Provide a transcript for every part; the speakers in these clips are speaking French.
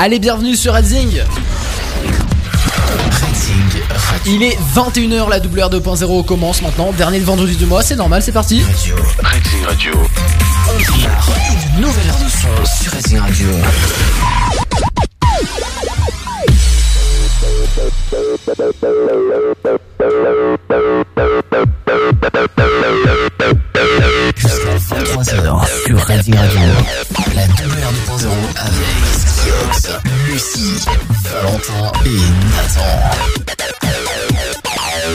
Allez, bienvenue sur Redzing. Il est 21h, la WR 2.0 commence maintenant. Dernier vendredi du mois, c'est normal, c'est parti. Redzing Radio. Une nouvelle heure de son sur Racing Radio. Jusqu'à 23h sur Racing Radio.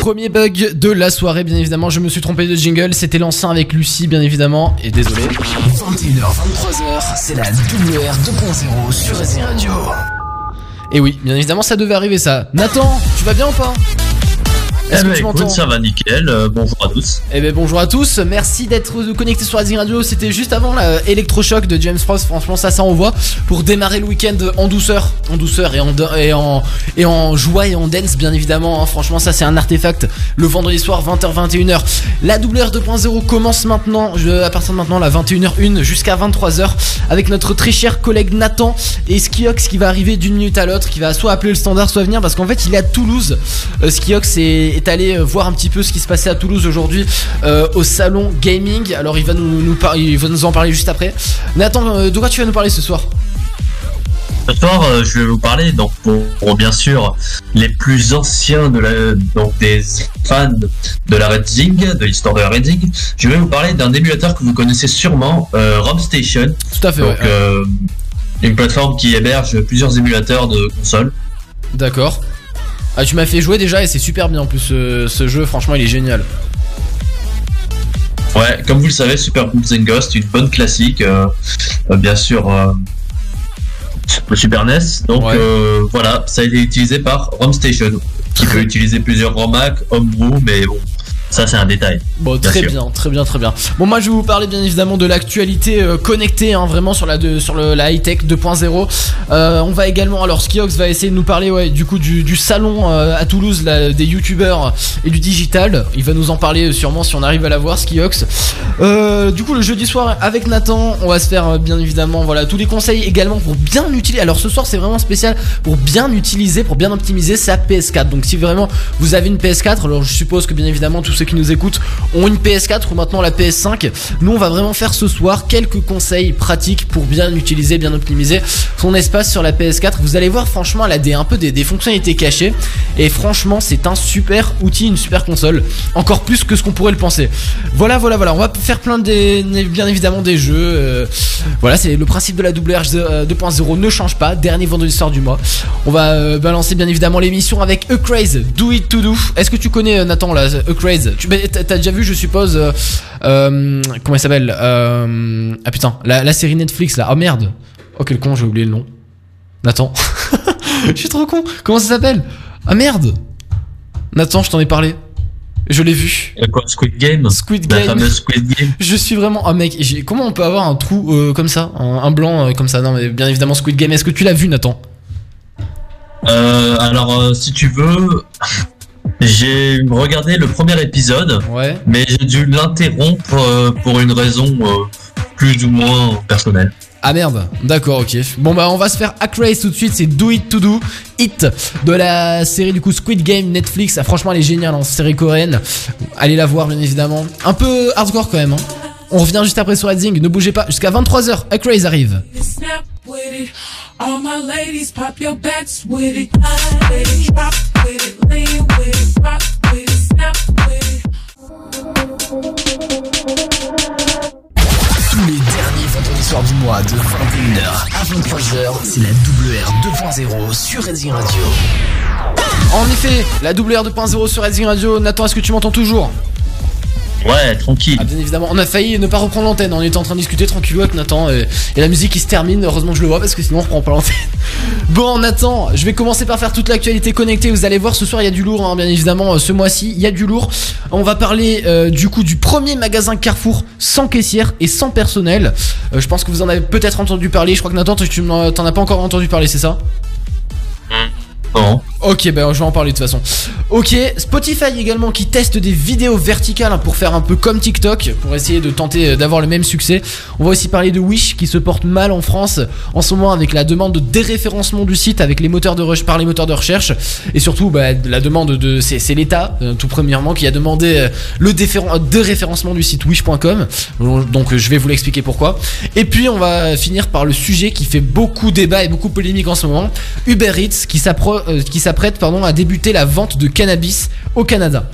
Premier bug de la soirée, bien évidemment. Je me suis trompé de jingle. C'était l'ancien avec Lucie, bien évidemment. Et désolé. 21h, 23h, c'est la WR 2.0 sur Racing Radio. Et oui, bien évidemment, ça devait arriver ça. Nathan, tu vas bien ou pas? Est-ce ben que tu m'entends écoute, ça va nickel. euh, bonjour à tous. Eh ben bonjour à tous, merci d'être connectés sur Racing Radio. C'était juste avant la électrochoc de James Frost. Franchement, ça, ça envoie pour démarrer le week-end en douceur, en douceur et en et en et en joie et en dance, bien évidemment. hein. Franchement, ça c'est un artefact. Le vendredi soir, 20h 21h. La WR 2.0 commence maintenant, je- à partir de maintenant, la 21h1 jusqu'à 23h avec notre très cher collègue Nathan et Skiox qui va arriver d'une minute à l'autre, qui va soit appeler le standard, soit venir parce qu'en fait il est à Toulouse. Euh, Skiox est, est allé euh, voir un petit peu ce qui se passait à Toulouse aujourd'hui euh, au salon gaming. Alors il va nous, nous par- il va nous en parler juste après. Nathan, euh, de quoi tu vas nous parler ce soir? Ce soir, euh, je vais vous parler donc pour, pour, bien sûr les plus anciens de la donc des fans de la Red Zing, de l'histoire de la Red Zing. Je vais vous parler d'un émulateur que vous connaissez sûrement, euh, ROM Station. Tout à fait. Donc ouais. euh, une plateforme qui héberge plusieurs émulateurs de consoles. D'accord. Ah, tu m'as fait jouer déjà et c'est super bien en plus ce, ce jeu. Franchement, il est génial. Ouais, comme vous le savez, Super Ghouls and Ghost, une bonne classique, euh, euh, bien sûr. euh, le Super NES. Donc Ouais. euh, voilà, ça a été utilisé par ROM Station, qui peut utiliser plusieurs ROM Homebrew, mais bon, ça c'est un détail. Bon, Bien très sûr. bien, très bien, très bien. Bon, moi je vais vous parler bien évidemment de l'actualité euh, connectée, hein, vraiment sur la de, sur le, la high tech 2.0. Euh, on va également, alors Skiox va essayer de nous parler, ouais, du coup du, du salon euh, à Toulouse, là, des youtubeurs et du digital. Il va nous en parler euh, sûrement si on arrive à la voir, Skiox. Du coup, le jeudi soir avec Nathan, on va se faire bien évidemment, voilà, tous les conseils également pour bien utiliser. Alors ce soir, c'est vraiment spécial pour bien utiliser, pour bien optimiser sa PS4. Donc si vraiment vous avez une PS4, alors je suppose que bien évidemment tous qui nous écoutent ont une PS4 ou maintenant la PS5. Nous, on va vraiment faire ce soir quelques conseils pratiques pour bien utiliser, bien optimiser son espace sur la PS4. Vous allez voir, franchement, elle a des, un peu des, des fonctionnalités cachées. Et franchement, c'est un super outil, une super console. Encore plus que ce qu'on pourrait le penser. Voilà, voilà, voilà. On va faire plein de, bien évidemment des jeux. euh, voilà, c'est le principe de la WR 2.0 ne change pas. Dernier vendredi soir du mois. On va euh, balancer bien évidemment l'émission avec A Craze, Do It To Do. Est-ce que tu connais euh, Nathan là, A Craze Tu déjà vu, je suppose, euh, euh, comment il s'appelle euh, Ah putain, la, la série Netflix là. Oh merde. Oh quel con, j'ai oublié le nom. Nathan. Je suis trop con. Comment ça s'appelle? Ah merde. Nathan, je t'en ai parlé. Je l'ai vu. Quoi, Squid Game? Squid La Game. fameuse Squid Game. Je suis vraiment. Oh mec, comment on peut avoir un trou euh, comme ça? Un, un blanc euh, comme ça? Non, mais bien évidemment, Squid Game. Est-ce que tu l'as vu, Nathan? Euh, alors, si tu veux, j'ai regardé le premier épisode, Ouais. mais j'ai dû l'interrompre euh, pour une raison euh, plus ou moins personnelle. Ah merde, d'accord, ok. Bon bah on va se faire Hack Race tout de suite, c'est Do It To Do It de la série du coup Squid Game Netflix. Ah, franchement elle est géniale, hein, série coréenne. Allez la voir bien évidemment. Un peu hardcore quand même. hein. On revient juste après sur Redzing, ne bougez pas, jusqu'à 23h, Hack Race arrive. All my ladies, pop your backs with it. With it, drop with it, lean with it, rock with it, snap with it. Tous les derniers vendredis soirs du mois de 21h à 23h, c'est la WR 2.0 sur Racing Radio. En effet, la WR 2.0 sur Redzing Radio. Nathan, est-ce que tu m'entends toujours? Ouais, tranquille. Ah bien évidemment, on a failli ne pas reprendre l'antenne, on était en train de discuter tranquillou avec Nathan et, et la musique qui se termine, heureusement que je le vois parce que sinon on reprend pas l'antenne. Bon Nathan, je vais commencer par faire toute l'actualité connectée, vous allez voir ce soir il y a du lourd hein, bien évidemment, euh, ce mois-ci il y a du lourd. On va parler euh, du coup du premier magasin Carrefour sans caissière et sans personnel. Euh, je pense que vous en avez peut-être entendu parler, je crois que Nathan tu n'en t'en as pas encore entendu parler c'est ça? Ok, ben je vais en parler de toute façon. Ok, Spotify également qui teste des vidéos verticales hein, pour faire un peu comme TikTok, pour essayer de tenter euh, d'avoir le même succès. On va aussi parler de Wish qui se porte mal en France en ce moment avec la demande de déréférencement du site avec les moteurs de par les moteurs de recherche et surtout bah, la demande de c'est l'État euh, tout premièrement qui a demandé euh, le déréférencement du site wish.com. Donc je vais vous l'expliquer pourquoi. Et puis on va finir par le sujet qui fait beaucoup débat et beaucoup polémique en ce moment. Uber Eats qui s'appro- euh, qui s'apprête pardon à débuter la vente de cannabis au Canada.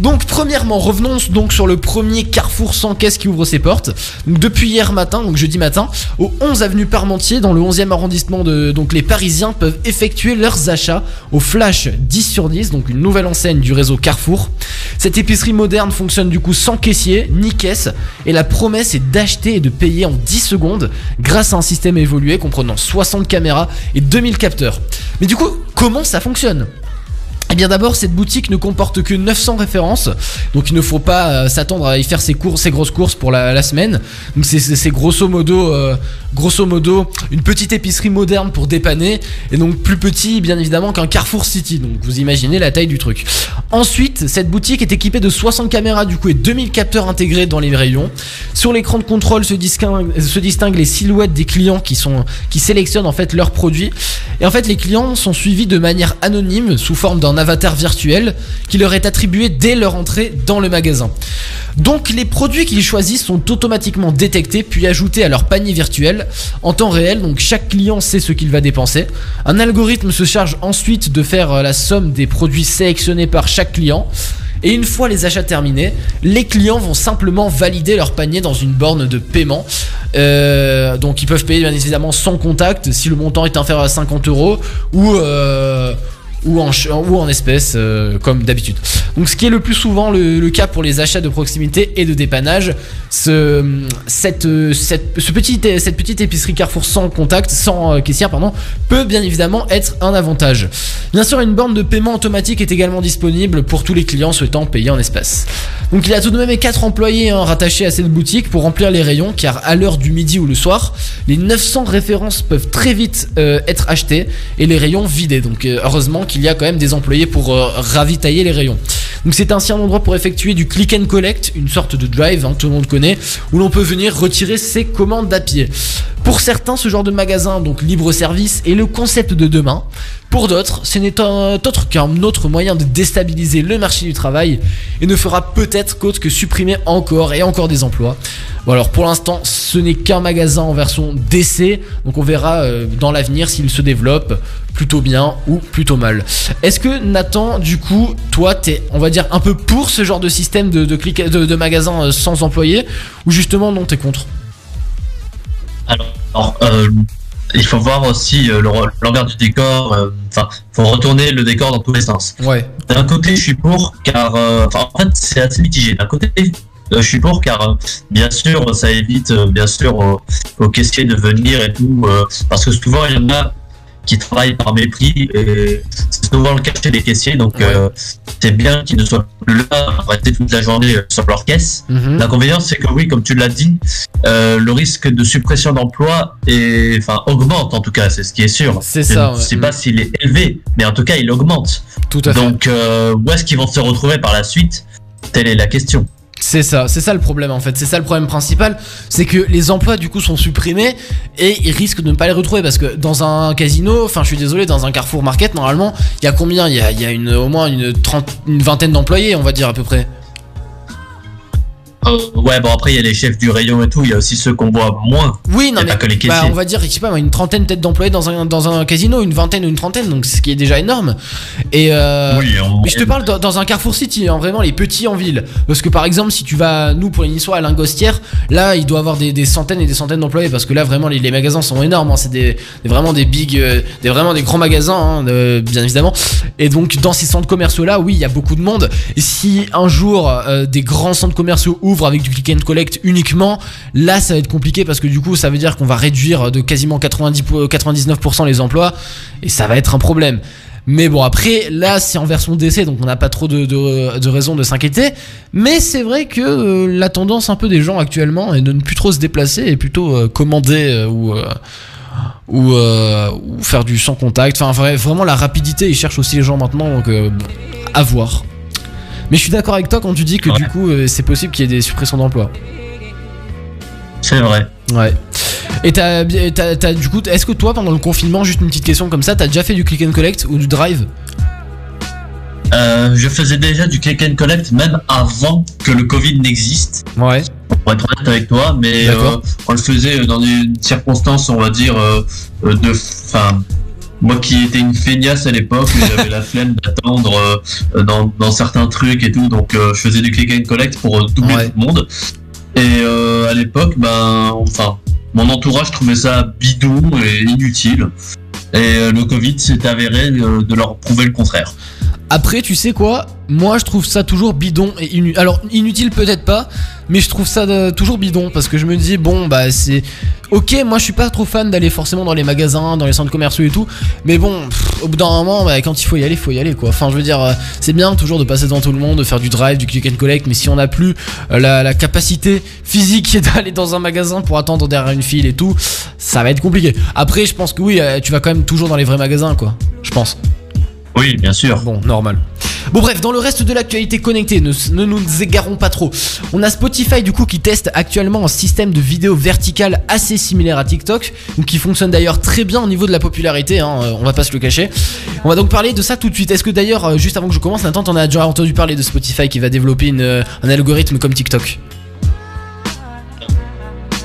Donc premièrement, revenons donc sur le premier Carrefour sans caisse qui ouvre ses portes. Donc, depuis hier matin, donc jeudi matin, au 11 avenue Parmentier, dans le 11e arrondissement de donc les Parisiens peuvent effectuer leurs achats au Flash 10 sur 10, donc une nouvelle enseigne du réseau Carrefour. Cette épicerie moderne fonctionne du coup sans caissier ni caisse et la promesse est d'acheter et de payer en 10 secondes grâce à un système évolué comprenant 60 caméras et 2000 capteurs. Mais du coup, comment ça fonctionne? Eh bien d'abord, cette boutique ne comporte que 900 références, donc il ne faut pas euh, s'attendre à y faire ses ses grosses courses pour la, semaine. Donc c'est- grosso modo, euh, grosso modo, une petite épicerie moderne pour dépanner, et donc plus petit bien évidemment qu'un Carrefour City. Donc vous imaginez la taille du truc. Ensuite, cette boutique est équipée de 60 caméras du coup et 2000 capteurs intégrés dans les rayons. Sur l'écran de contrôle se distinguent, se les silhouettes des clients qui sont qui sélectionnent en fait leurs produits. Et en fait, les clients sont suivis de manière anonyme sous forme d'un avatar virtuel qui leur est attribué dès leur entrée dans le magasin. Donc les produits qu'ils choisissent sont automatiquement détectés puis ajoutés à leur panier virtuel en temps réel. Donc chaque client sait ce qu'il va dépenser. Un algorithme se charge ensuite de faire euh, la somme des produits sélectionnés par chaque client. Et une fois les achats terminés, les clients vont simplement valider leur panier dans une borne de paiement. Euh, donc ils peuvent payer bien évidemment sans contact si le montant est inférieur à 50 euros ou euh, ou en, ou en espèces euh, comme d'habitude. Donc ce qui est le plus souvent le, cas pour les achats de proximité et de dépannage, ce, cette, cette, ce petit, cette petite épicerie Carrefour sans contact, sans euh, caissière pardon, peut bien évidemment être un avantage. Bien sûr une borne de paiement automatique est également disponible pour tous les clients souhaitant payer en espèces. Donc il y a tout de même 4 employés hein, rattachés à cette boutique pour remplir les rayons car à l'heure du midi ou le soir, les 900 références peuvent très vite euh, être achetées et les rayons vidés. Donc heureusement qu'il y a quand même des employés pour euh, ravitailler les rayons. Donc c'est ainsi un endroit pour effectuer du click and collect, une sorte de drive, hein, tout le monde connaît, où l'on peut venir retirer ses commandes à pied. Pour certains, ce genre de magasin, donc libre service, est le concept de demain. Pour d'autres, ce n'est autre qu'un autre moyen de déstabiliser le marché du travail et ne fera peut-être qu'autre que supprimer encore et encore des emplois. Bon alors pour l'instant, ce n'est qu'un magasin en version d'essai, donc on verra euh, dans l'avenir s'il se développe plutôt bien ou plutôt mal. Est-ce que Nathan, du coup, toi, t'es, on va dire, un peu pour ce genre de système de, de, de magasin euh, sans employés, ou justement non, t'es contre? Alors, euh, il faut voir aussi euh, l'envers du décor. euh, Enfin, faut retourner le décor dans tous les sens. Ouais. D'un côté, je suis pour, car euh, en fait, c'est assez mitigé. D'un côté, je suis pour, car bien sûr, ça évite, bien sûr, aux, aux caissiers de venir et tout, euh, parce que souvent, il y en a qui travaillent par mépris et c'est souvent le cas chez les caissiers. Donc, Ouais. euh, c'est bien qu'ils ne soient plus là à rester toute la journée euh, sur leur caisse. Mhm. L'inconvénient, c'est que oui, comme tu l'as dit, euh, le risque de suppression d'emploi est, enfin, augmente en tout cas, c'est ce qui est sûr. C'est Je ça, ne ouais. sais pas s'il est élevé, mais en tout cas, il augmente. Tout à fait. Donc, euh, où est-ce qu'ils vont se retrouver par la suite? Telle est la question. C'est ça, c'est ça le problème en fait, c'est ça le problème principal, c'est que les emplois du coup sont supprimés et ils risquent de ne pas les retrouver parce que dans un casino, enfin je suis désolé, dans un Carrefour Market normalement, il y a combien? Il y a, y a au moins une, trente, une vingtaine d'employés on va dire à peu près. Euh, ouais, bon, après, il y a les chefs du rayon et tout, il y a aussi ceux qu'on voit moins. Oui, non mais pas que les bah, on va dire, je sais pas, une trentaine peut-être d'employés dans un, dans un casino, une vingtaine ou une trentaine, donc ce qui est déjà énorme. Et euh, oui, on- Mais je te parle dans, dans un Carrefour City, hein, vraiment les petits en ville. Parce que par exemple, si tu vas, nous pour les Niçois à Lingostière, là il doit avoir des, des centaines et des centaines d'employés parce que là vraiment les, les magasins sont énormes. hein, c'est des, des- vraiment des big, euh, des vraiment des grands magasins, hein, bien évidemment. Et donc dans ces centres commerciaux là, oui, il y a beaucoup de monde. Et si un jour euh, des grands centres commerciaux ouvrent avec du click and collect uniquement, là ça va être compliqué parce que du coup ça veut dire qu'on va réduire de quasiment 90, pour- 99% les emplois et ça va être un problème. Mais bon, après, là, c'est en version d'essai, donc on n'a pas trop de, de, de raison de s'inquiéter. Mais c'est vrai que euh, la tendance un peu des gens actuellement est de ne plus trop se déplacer et plutôt euh, commander euh, ou, euh, ou, euh, faire du sans contact. Enfin, vrai- vraiment la rapidité, ils cherchent aussi les gens maintenant, donc euh, à voir. Mais je suis d'accord avec toi quand tu dis que Ouais. du coup, euh, c'est possible qu'il y ait des suppressions d'emplois. C'est vrai. Ouais. Et t'as, t'as- t'as- du coup, est-ce que toi, pendant le confinement, juste une petite question comme ça, t'as déjà fait du click and collect ou du drive? Euh, je faisais déjà du click and collect même avant que le Covid n'existe. Ouais. Pour être honnête avec toi, mais euh, on le faisait dans des circonstances, on va dire, euh, de, enfin, moi qui étais une feignasse à l'époque, j'avais la flemme d'attendre euh, dans, dans certains trucs et tout, donc euh, je faisais du click and collect pour euh, doubler Ouais. tout le monde. Et à l'époque, ben, enfin, mon entourage trouvait ça bidon et inutile. Et le Covid s'est avéré de leur prouver le contraire. Après, tu sais quoi? Moi, je trouve ça toujours bidon et inutile. Alors, inutile peut-être pas, mais je trouve ça euh, toujours bidon parce que je me dis, bon, bah, c'est. Ok, moi, je suis pas trop fan d'aller forcément dans les magasins, dans les centres commerciaux et tout, mais bon, au bout d'un moment, bah, quand il faut y aller, il faut y aller, quoi. Enfin, je veux dire, euh, c'est bien toujours de passer devant tout le monde, de faire du drive, du click and collect, mais si on n'a plus euh, la, capacité physique d'aller dans un magasin pour attendre derrière une file et tout, ça va être compliqué. Après, je pense que oui, tu vas quand même toujours dans les vrais magasins, quoi. Je pense. Oui, bien sûr. Bon, normal. Bon bref, dans le reste de l'actualité connectée, ne, ne nous égarons pas trop. On a Spotify du coup qui teste actuellement un système de vidéo verticale assez similaire à TikTok, donc qui fonctionne d'ailleurs très bien au niveau de la popularité, hein, euh, on va pas se le cacher. On va donc parler de ça tout de suite. Est-ce que d'ailleurs, euh, juste avant que je commence, Nathan, t'en as déjà entendu parler de Spotify qui va développer une, euh, un algorithme comme TikTok?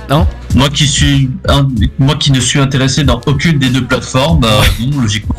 Non? Moi qui suis, moi qui ne suis intéressé dans aucune des deux plateformes, bah, non, logiquement.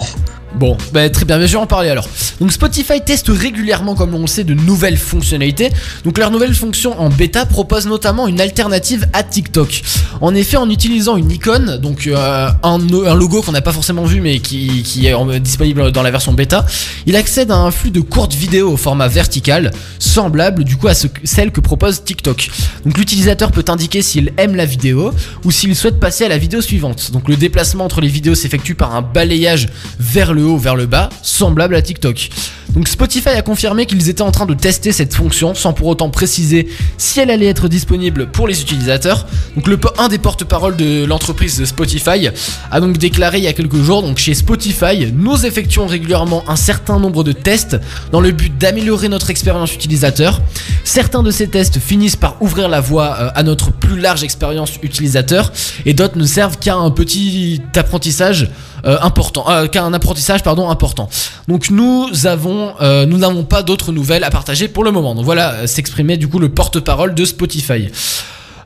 Bon, bah, très bien, mais je vais en parler alors. Donc Spotify teste régulièrement, comme on le sait, de nouvelles fonctionnalités. Donc leur nouvelle fonction en bêta propose notamment une alternative à TikTok. En effet, en utilisant une icône, donc euh, un, logo qu'on n'a pas forcément vu mais qui, est en- disponible dans la version bêta, il accède à un flux de courtes vidéos au format vertical, semblable du coup à celle que propose TikTok. Donc l'utilisateur peut indiquer s'il aime la vidéo ou s'il souhaite passer à la vidéo suivante. Donc le déplacement entre les vidéos s'effectue par un balayage vers le haut, vers le bas, semblable à TikTok. Donc Spotify a confirmé qu'ils étaient en train de tester cette fonction sans pour autant préciser si elle allait être disponible pour les utilisateurs. Donc le, un des porte-parole de l'entreprise Spotify a donc déclaré il y a quelques jours, donc chez Spotify, nous effectuons régulièrement un certain nombre de tests dans le but d'améliorer notre expérience utilisateur. Certains de ces tests finissent par ouvrir la voie euh, à notre plus large expérience utilisateur et d'autres ne servent qu'à un petit apprentissage euh, important, euh, qu'à un apprentissage pardon important. Donc nous avons, euh, nous n'avons pas d'autres nouvelles à partager pour le moment. Donc voilà, euh, s'exprimait du coup le porte-parole de Spotify.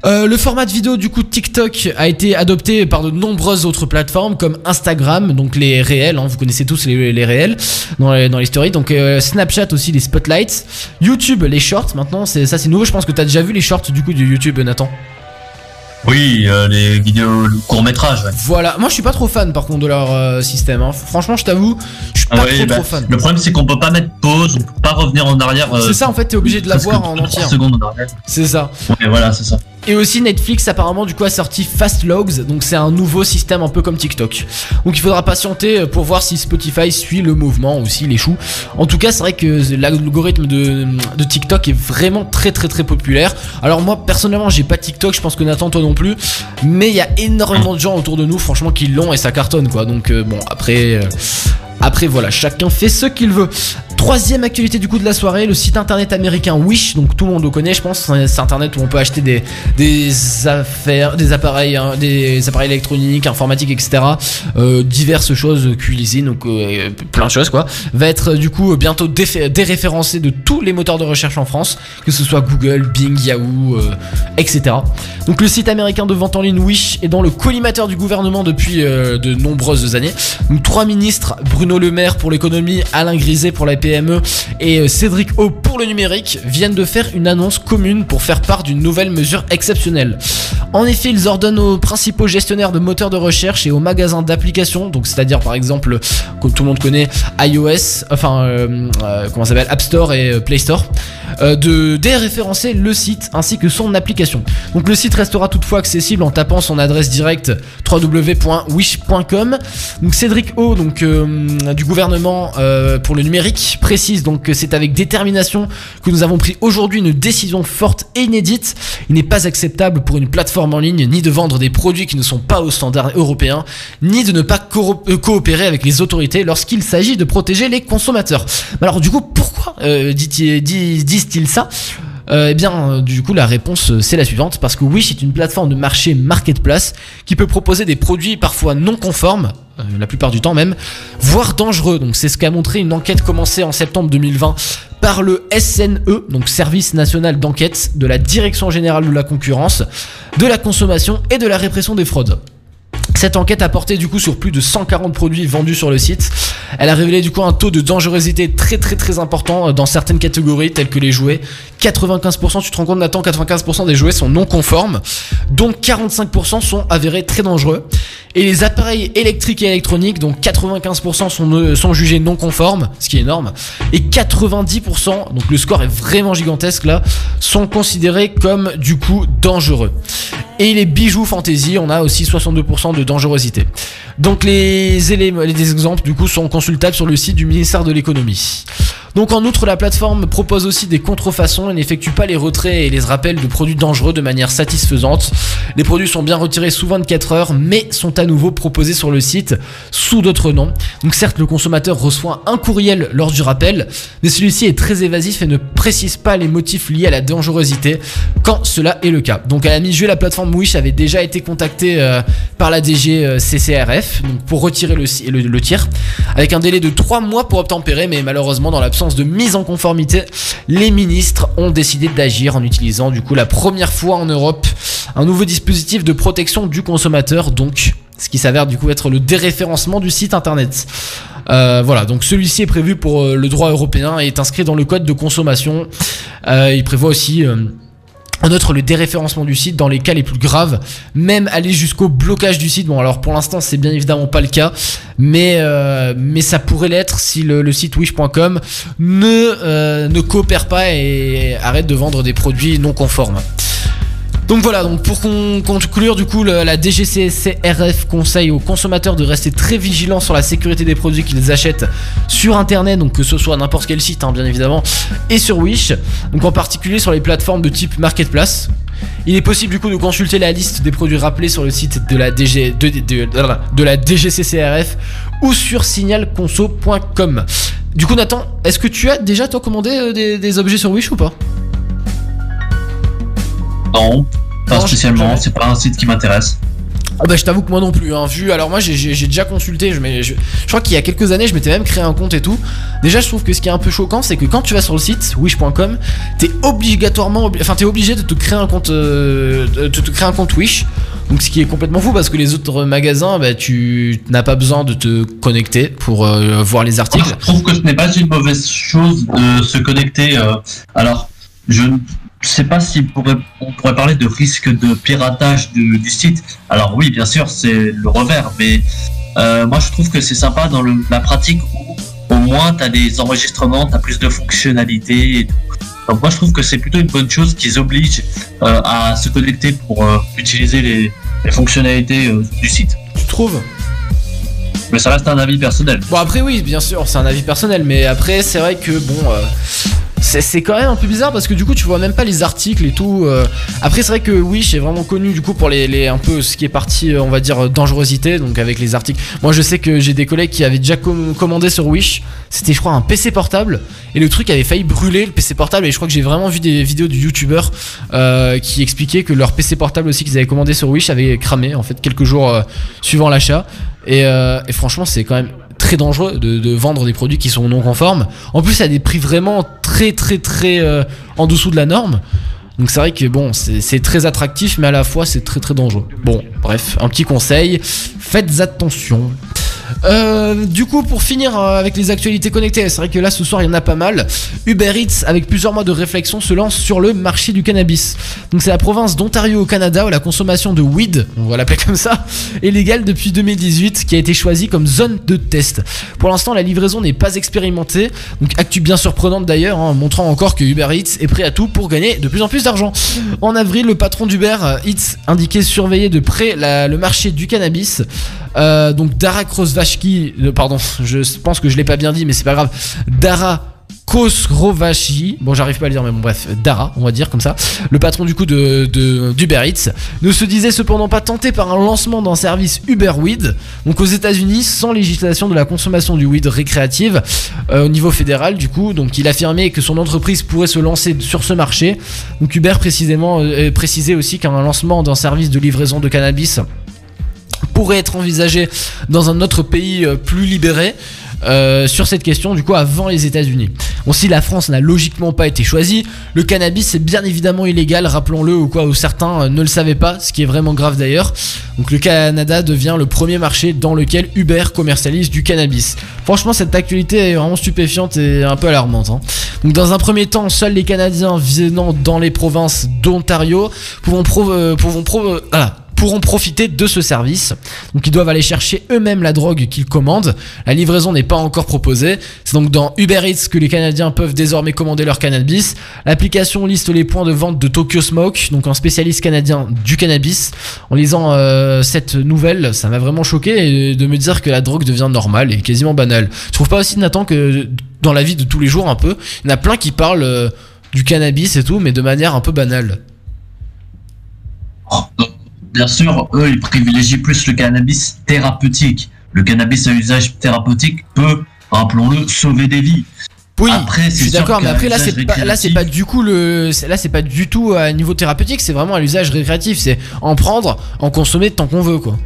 Euh, le format de vidéo du coup TikTok a été adopté par de nombreuses autres plateformes comme Instagram, donc les réels, hein, vous connaissez tous les, réels dans les, stories, donc Snapchat aussi les spotlights, YouTube les shorts maintenant, ça c'est nouveau, je pense que t'as déjà vu les shorts du coup de YouTube Nathan. Oui, euh, les vidéos court métrage. Ouais. Voilà, moi je suis pas trop fan par contre de leur euh, système, hein. franchement je t'avoue, je suis pas Ah ouais, trop bah, trop fan. Le problème c'est qu'on peut pas mettre pause, on peut pas revenir en arrière. euh, C'est ça en fait, t'es obligé de la voir en secondes en arrière. C'est ça. Ouais, voilà, c'est ça. Et aussi Netflix apparemment du coup a sorti Fast Logs, donc c'est un nouveau système un peu comme TikTok. Donc il faudra patienter pour voir si Spotify suit le mouvement ou s'il échoue. En tout cas c'est vrai que l'algorithme de, de TikTok est vraiment très très très populaire. Alors moi personnellement j'ai pas TikTok, je pense que Nathan toi non plus, mais il y a énormément de gens autour de nous franchement qui l'ont et ça cartonne quoi. Donc euh, bon après... euh, après voilà, chacun fait ce qu'il veut. Troisième actualité du coup de la soirée, le site internet américain Wish, donc tout le monde le connaît je pense, c'est un site internet où on peut acheter des, affaires, des appareils, hein, des appareils électroniques, informatiques, etc. Euh, diverses choses, cuisine, donc euh, plein de choses quoi. Va être du coup bientôt déréférencé de tous les moteurs de recherche en France, que ce soit Google, Bing, Yahoo, euh, etc. Donc le site américain de vente en ligne Wish est dans le collimateur du gouvernement depuis euh, de nombreuses années. Donc trois ministres, Bruno Le Maire pour l'économie, Alain Griset pour la PME et euh, Cédric O pour le numérique, viennent de faire une annonce commune pour faire part d'une nouvelle mesure exceptionnelle. En effet, ils ordonnent aux principaux gestionnaires de moteurs de recherche et aux magasins d'applications, donc c'est-à-dire par exemple, comme tout le monde connaît, iOS, enfin euh, euh, s'appelle, App Store et euh, Play Store, de déréférencer le site ainsi que son application. Donc le site restera toutefois accessible en tapant son adresse directe www.wish.com. Donc Cédric O, donc euh, du gouvernement euh, pour le numérique, précise donc que c'est avec détermination que nous avons pris aujourd'hui une décision forte et inédite. Il n'est pas acceptable pour une plateforme en ligne ni de vendre des produits qui ne sont pas aux standards européens, ni de ne pas co- euh, coopérer avec les autorités lorsqu'il s'agit de protéger les consommateurs. Alors du coup, pourquoi euh, dit- dit- disent-ils ça euh, eh bien, euh, du coup, la réponse euh, c'est la suivante parce que Wish est une plateforme de marché marketplace qui peut proposer des produits parfois non conformes, la plupart du temps même, voire dangereux. Donc, c'est ce qu'a montré une enquête commencée en septembre 2020 par le SNE, donc Service National d'Enquête de la Direction Générale de la Concurrence, de la Consommation et de la Répression des Fraudes. Cette enquête a porté du coup sur plus de 140 produits vendus sur le site. Elle a révélé du coup un taux de dangerosité très très très important euh, dans certaines catégories telles que les jouets. 95%, tu te rends compte Nathan, 95% des jouets sont non conformes, donc 45% sont avérés très dangereux. Et les appareils électriques et électroniques, donc 95% sont, jugés non conformes, ce qui est énorme, et 90%, donc le score est vraiment gigantesque là, sont considérés comme du coup dangereux. Et les bijoux fantasy, on a aussi 62% de dangerosité. Donc les éléments, les exemples du coup sont consultables sur le site du ministère de l'économie. Donc en outre, la plateforme propose aussi des contrefaçons et n'effectue pas les retraits et les rappels de produits dangereux de manière satisfaisante. Les produits sont bien retirés sous 24 heures, mais sont à nouveau proposés sur le site sous d'autres noms. Donc certes, le consommateur reçoit un courriel lors du rappel, mais celui-ci est très évasif et ne précise pas les motifs liés à la dangerosité quand cela est le cas. Donc à la mi-juillet, la plateforme Wish avait déjà été contactée euh, par la DG euh, CCRF pour retirer le, le, le tir, avec un délai de 3 mois pour obtempérer, mais malheureusement dans l'absence de mise en conformité, les ministres ont décidé d'agir en utilisant du coup la première fois en Europe un nouveau dispositif de protection du consommateur, donc ce qui s'avère du coup être le déréférencement du site internet. Euh, voilà, donc celui-ci est prévu pour euh, le droit européen et est inscrit dans le code de consommation. Euh, il prévoit aussi en outre, le déréférencement du site dans les cas les plus graves, même aller jusqu'au blocage du site. Bon, alors pour l'instant, c'est bien évidemment pas le cas, mais euh, mais ça pourrait l'être si le, site wish.com ne euh, ne coopère pas et arrête de vendre des produits non conformes. Donc voilà, donc pour con- conclure, du coup, la DGCCRF conseille aux consommateurs de rester très vigilants sur la sécurité des produits qu'ils achètent sur internet, donc que ce soit n'importe quel site, hein, bien évidemment, et sur Wish, donc en particulier sur les plateformes de type marketplace. Il est possible du coup de consulter la liste des produits rappelés sur le site de la, de, la DGCCRF ou sur signalconso.com. Du coup, Nathan, est-ce que tu as déjà toi commandé euh, des objets sur Wish ou pas? Non, pas Non, spécialement, c'est pas un site qui m'intéresse. Ah bah je t'avoue que moi non plus, hein, vu, alors moi j'ai- déjà consulté, je, m'ai- je, je crois qu'il y a quelques années je m'étais même créé un compte et tout. Déjà je trouve que ce qui est un peu choquant c'est que quand tu vas sur le site wish.com, t'es obligatoirement, obli- enfin t'es obligé de te créer un compte, euh, de te, te créer un compte Wish. Donc ce qui est complètement fou parce que les autres magasins, bah, tu n'as pas besoin de te connecter pour euh, voir les articles. Je trouve que ce n'est pas une mauvaise chose de se connecter. euh, alors, je ne sais pas si pourrait, on pourrait parler de risque de piratage du, du site. Alors oui, bien sûr, c'est le revers, mais euh, moi je trouve que c'est sympa dans le- la pratique où au moins tu as des enregistrements, tu as plus de fonctionnalités et tout. Donc moi je trouve que c'est plutôt une bonne chose qu'ils obligent euh, à se connecter pour euh, utiliser les, les fonctionnalités du site. Tu trouves? Mais ça reste un avis personnel. Bon après oui, bien sûr, c'est un avis personnel, mais après c'est vrai que bon, c'est quand même un peu bizarre parce que du coup tu vois même pas les articles et tout. euh. Après c'est vrai que Wish est vraiment connu du coup pour les, un peu ce qui est parti, euh, on va dire dangerosité, donc avec les articles. Moi je sais que j'ai des collègues qui avaient déjà com- commandé sur Wish. C'était je crois un PC portable et le truc avait failli brûler le PC portable et je crois que j'ai vraiment vu des vidéos de youtubeurs euh, qui expliquaient que leur PC portable aussi qu'ils avaient commandé sur Wish avait cramé en fait quelques jours euh, suivant l'achat. Euh, et franchement, c'est quand même très dangereux de, vendre des produits qui sont non conformes. En plus, à des prix vraiment très, très, très euh, en dessous de la norme. Donc c'est vrai que bon, c'est très attractif, mais à la fois c'est très très dangereux. Bon, bref, un petit conseil, faites attention. Euh, du coup, pour finir euh, avec les actualités connectées, c'est vrai que là ce soir il y en a pas mal. Uber Eats, avec plusieurs mois de réflexion, se lance sur le marché du cannabis. Donc c'est la province d'Ontario au Canada où la consommation de weed, on va l'appeler comme ça, est légale depuis 2018, qui a été choisie comme zone de test. Pour l'instant, la livraison n'est pas expérimentée, donc actu bien surprenante d'ailleurs, hein, montrant encore que Uber Eats est prêt à tout pour gagner de plus en plus d'argent. En avril, le patron d'Uber euh, Eats indiquait surveiller de près le marché du cannabis. Donc Dara Krosvashki, euh, pardon, je pense que je l'ai pas bien dit, mais c'est pas grave. Dara Khosrovachi, bon j'arrive pas à le dire mais bon bref, Dara on va dire comme ça, le patron du coup de, d'Uber Eats, ne se disait cependant pas tenté par un lancement d'un service Uber Weed, donc aux États-Unis sans législation de la consommation du weed récréative euh, au niveau fédéral du coup, donc il affirmait que son entreprise pourrait se lancer sur ce marché, donc Uber précisément euh, précisait aussi qu'un lancement d'un service de livraison de cannabis pourrait être envisagé dans un autre pays euh, plus libéré. euh, sur cette question du coup avant les États-Unis. Bon si la France n'a logiquement pas été choisie, le cannabis c'est bien évidemment illégal, rappelons-le ou quoi, ou certains euh, ne le savaient pas, ce qui est vraiment grave d'ailleurs. Donc le Canada devient le premier marché dans lequel Uber commercialise du cannabis. Franchement cette actualité est vraiment stupéfiante et un peu alarmante. hein. Donc dans un premier temps, seuls les Canadiens venant dans les provinces d'Ontario pourront, pro- euh, pourront pro- euh, ah, pourront profiter de ce service. Donc ils doivent aller chercher eux-mêmes la drogue qu'ils commandent. La livraison n'est pas encore proposée. C'est donc dans Uber Eats que les Canadiens peuvent désormais commander leur cannabis. L'application liste les points de vente de Tokyo Smoke, donc un spécialiste canadien du cannabis. En lisant euh, cette nouvelle, ça m'a vraiment choqué de me dire que la drogue devient normale et quasiment banale. Je trouve pas aussi Nathan que dans la vie de tous les jours un peu, il y en a plein qui parlent euh, du cannabis et tout, mais de manière un peu banale. Oh, bien sûr, eux, ils privilégient plus le cannabis thérapeutique. Le cannabis à usage thérapeutique peut, rappelons-le, sauver des vies. Oui, Après, je suis d'accord, mais après là c'est pas là c'est récréatif- pas du coup le c'est- là c'est pas du tout à niveau thérapeutique, c'est vraiment à l'usage récréatif, c'est en prendre, en consommer tant qu'on veut quoi.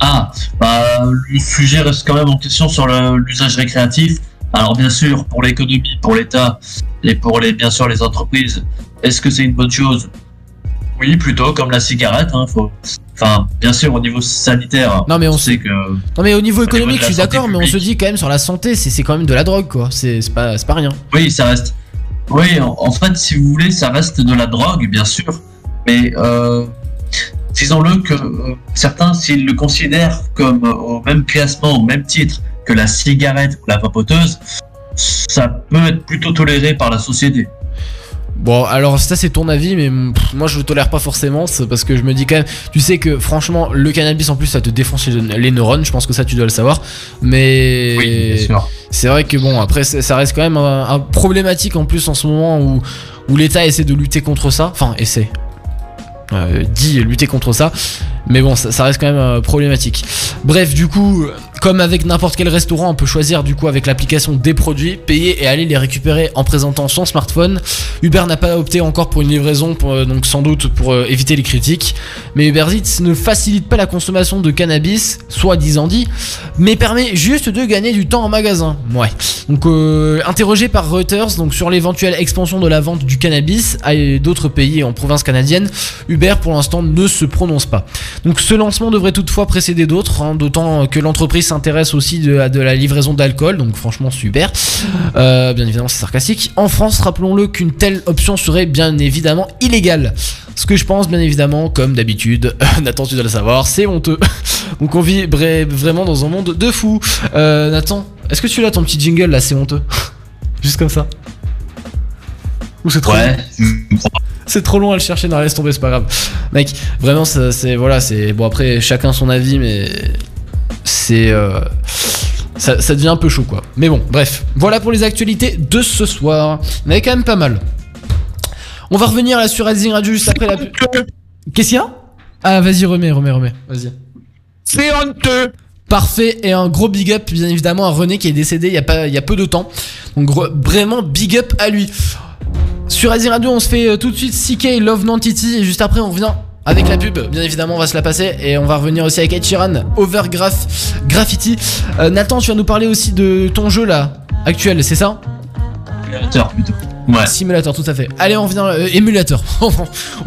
Ah, bah, le sujet reste quand même en question sur l'usage récréatif. Alors bien sûr, pour l'économie, pour l'État et pour les, bien sûr les entreprises, est-ce que c'est une bonne chose? Oui, plutôt comme la cigarette. Hein, faut... Enfin, bien sûr, au niveau sanitaire, Non, mais on sait que Non mais au niveau économique, je suis d'accord, mais on se dit quand même sur la santé, c'est quand même de la drogue quoi, c'est pas c'est pas rien. oui, ça reste. Oui, en, en fait, si vous voulez, ça reste de la drogue, bien sûr, mais euh, disons-le que euh, certains, s'ils le considèrent comme euh, au même classement, au même titre que la cigarette ou la vapoteuse, ça peut être plutôt toléré par la société. Bon, alors ça c'est ton avis, mais pff, moi je le tolère pas forcément, parce que je me dis quand même, tu sais que franchement le cannabis en plus ça te défonce les, neurones, je pense que ça tu dois le savoir, mais Oui, c'est vrai que bon après ça reste quand même un, un problématique en plus en ce moment où, où l'État essaie de lutter contre ça, enfin essaie, euh, dit lutter contre ça, mais bon ça, reste quand même euh, problématique. Bref du coup, comme avec n'importe quel restaurant, on peut choisir du coup avec l'application des produits, payer et aller les récupérer en présentant son smartphone. Uber n'a pas opté encore pour une livraison, euh, donc sans doute pour euh, éviter les critiques. Mais Uber ne facilite pas la consommation de cannabis, soi-disant dit, mais permet juste de gagner du temps en magasin. Ouais. Donc interrogé par Reuters donc sur l'éventuelle expansion de la vente du cannabis à d'autres pays en province canadienne, Uber pour l'instant ne se prononce pas. Donc ce lancement devrait toutefois précéder d'autres, hein, d'autant que l'entreprise s'intéresse aussi de, à de la livraison d'alcool, donc franchement super. Euh, bien évidemment c'est sarcastique. En France, rappelons-le qu'une telle option serait bien évidemment illégale. Ce que je pense bien évidemment, comme d'habitude, Nathan tu dois le savoir, c'est honteux. Donc on vit vra- vraiment dans un monde de fous. Euh, Nathan, est-ce que tu l'as ton petit jingle là, c'est honteux? Juste comme ça. Ou c'est trop Ouais. C'est trop long à le chercher, non laisse tomber, c'est pas grave. Mec, vraiment c'est voilà, c'est bon après chacun son avis mais c'est euh, ça, ça devient un peu chaud quoi. Mais bon, bref, voilà pour les actualités de ce soir. On avait quand même pas mal. On va revenir là sur Rising Radio juste après la pu- Qu'est-ce qu'il y a? Ah, vas-y, remets, remets, remets. Vas-y. C'est honteux. Parfait et un gros big up bien évidemment à René qui est décédé il y a pas il y a peu de temps. Donc vraiment big up à lui. Sur Asie Radio, on se fait euh, tout de suite CK Love Nantity et juste après on revient avec la pub. Bien évidemment, on va se la passer et on va revenir aussi avec Ed Sheeran, Overgraph Graffiti. Euh, Nathan, tu vas nous parler aussi de ton jeu là actuel, c'est ça? Simulateur, plutôt. Ouais. Simulateur, tout à fait. Allez, on revient euh, émulateur. on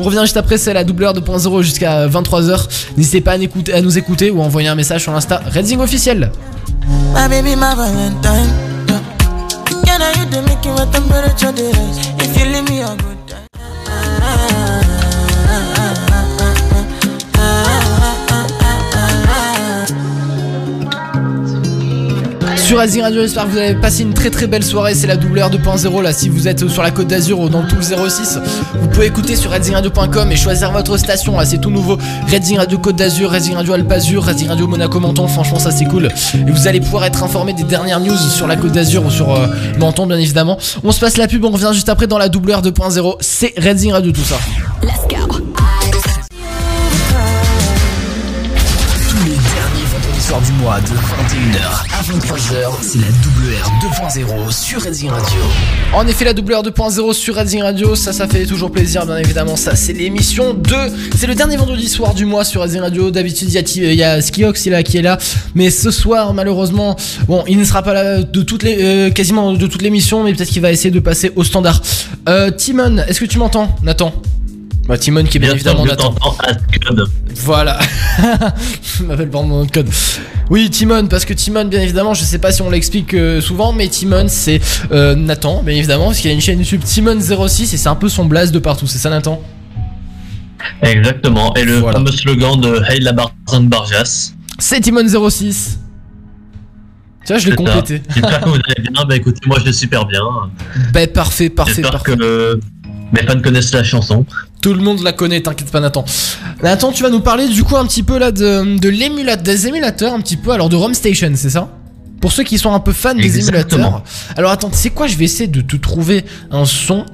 revient juste après, c'est la double heure 2.0 jusqu'à 23h. N'hésitez pas à, nous écouter ou à envoyer un message sur l'Insta Redzing officiel. My baby, my Valentine. Yeah. Can I killing me a good time. Sur Radio. J'espère que vous avez passé une très très belle soirée. C'est la doubleur 2.0 là. Si vous êtes sur la côte d'Azur ou dans tout le 06, vous pouvez écouter sur redzingradio.com et choisir votre station. Là, c'est tout nouveau. Redzing Radio Côte d'Azur, Redzing Radio Alpazur, Redzing Radio Monaco Menton. Franchement, ça c'est cool. Et vous allez pouvoir être informé des dernières news sur la côte d'Azur ou sur euh, Menton, bien évidemment. On se passe la pub. On revient juste après dans la doubleur 2.0. C'est Redzing Radio tout ça. Tous soirs du mois de 21h à 23h, c'est la WR 2.0 sur Redzing Radio. En effet, la doubleur 2.0 sur Redzing Radio, ça, ça fait toujours plaisir, bien évidemment. Ça, c'est l'émission 2. C'est le dernier vendredi soir du mois sur Redzing Radio. D'habitude, il y y a Skiox là, qui est là. Mais ce soir, malheureusement, bon, il ne sera pas là de toutes les, euh, quasiment de toute l'émission, mais peut-être qu'il va essayer de passer au standard. Euh, Timon, est-ce que tu m'entends, Nathan? Bah, Timon qui est bien, Bien évidemment Nathan. Voilà. M'appelle par mon nom de code. Oui, Timon, parce que Timon, bien évidemment, je sais pas si on l'explique euh, souvent, mais Timon, c'est euh, Nathan, bien évidemment, parce qu'il a une chaîne YouTube Timon06 et c'est un peu son blaze de partout, c'est ça, Nathan? Exactement. Et le Voilà. fameux slogan de Hey la Barzan Barjas. C'est Timon06. Tu vois, je l'ai complété. J'espère que vous allez bien. Bah écoutez, moi je vais super bien. Bah, parfait, parfait, parfait. que mes fans connaissent la chanson. Tout le monde la connaît, t'inquiète pas, Nathan. Nathan, tu vas nous parler du coup un petit peu là de, de l'émulateur, des émulateurs, un petit peu, alors de Rome Station, c'est ça? Pour ceux qui sont un peu fans des émulateurs. Alors attends, c'est quoi? Je vais essayer de te trouver un son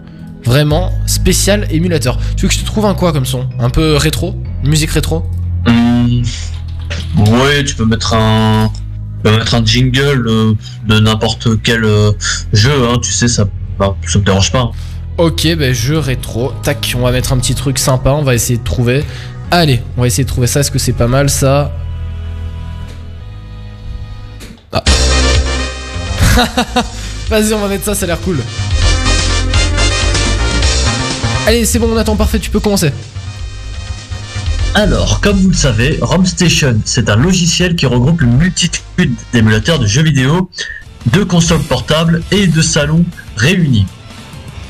vraiment spécial émulateur. Tu veux que je te trouve un quoi comme son? Un peu rétro? Une Musique rétro? Hum, ouais, tu peux mettre un, tu peux mettre un jingle euh, de n'importe quel euh, jeu. Hein, tu sais, ça, bah, ça me dérange pas. Ok, ben jeu rétro. Tac, on va mettre un petit truc sympa, on va essayer de trouver. Allez, on va essayer de trouver ça. Est-ce que c'est pas mal ça? Ah. Vas-y, on va mettre ça, ça a l'air cool. Allez, c'est bon, on attend parfait, tu peux commencer. Alors, comme vous le savez, ROM Station, c'est un logiciel qui regroupe une multitude d'émulateurs de jeux vidéo, de consoles portables et de salons réunis.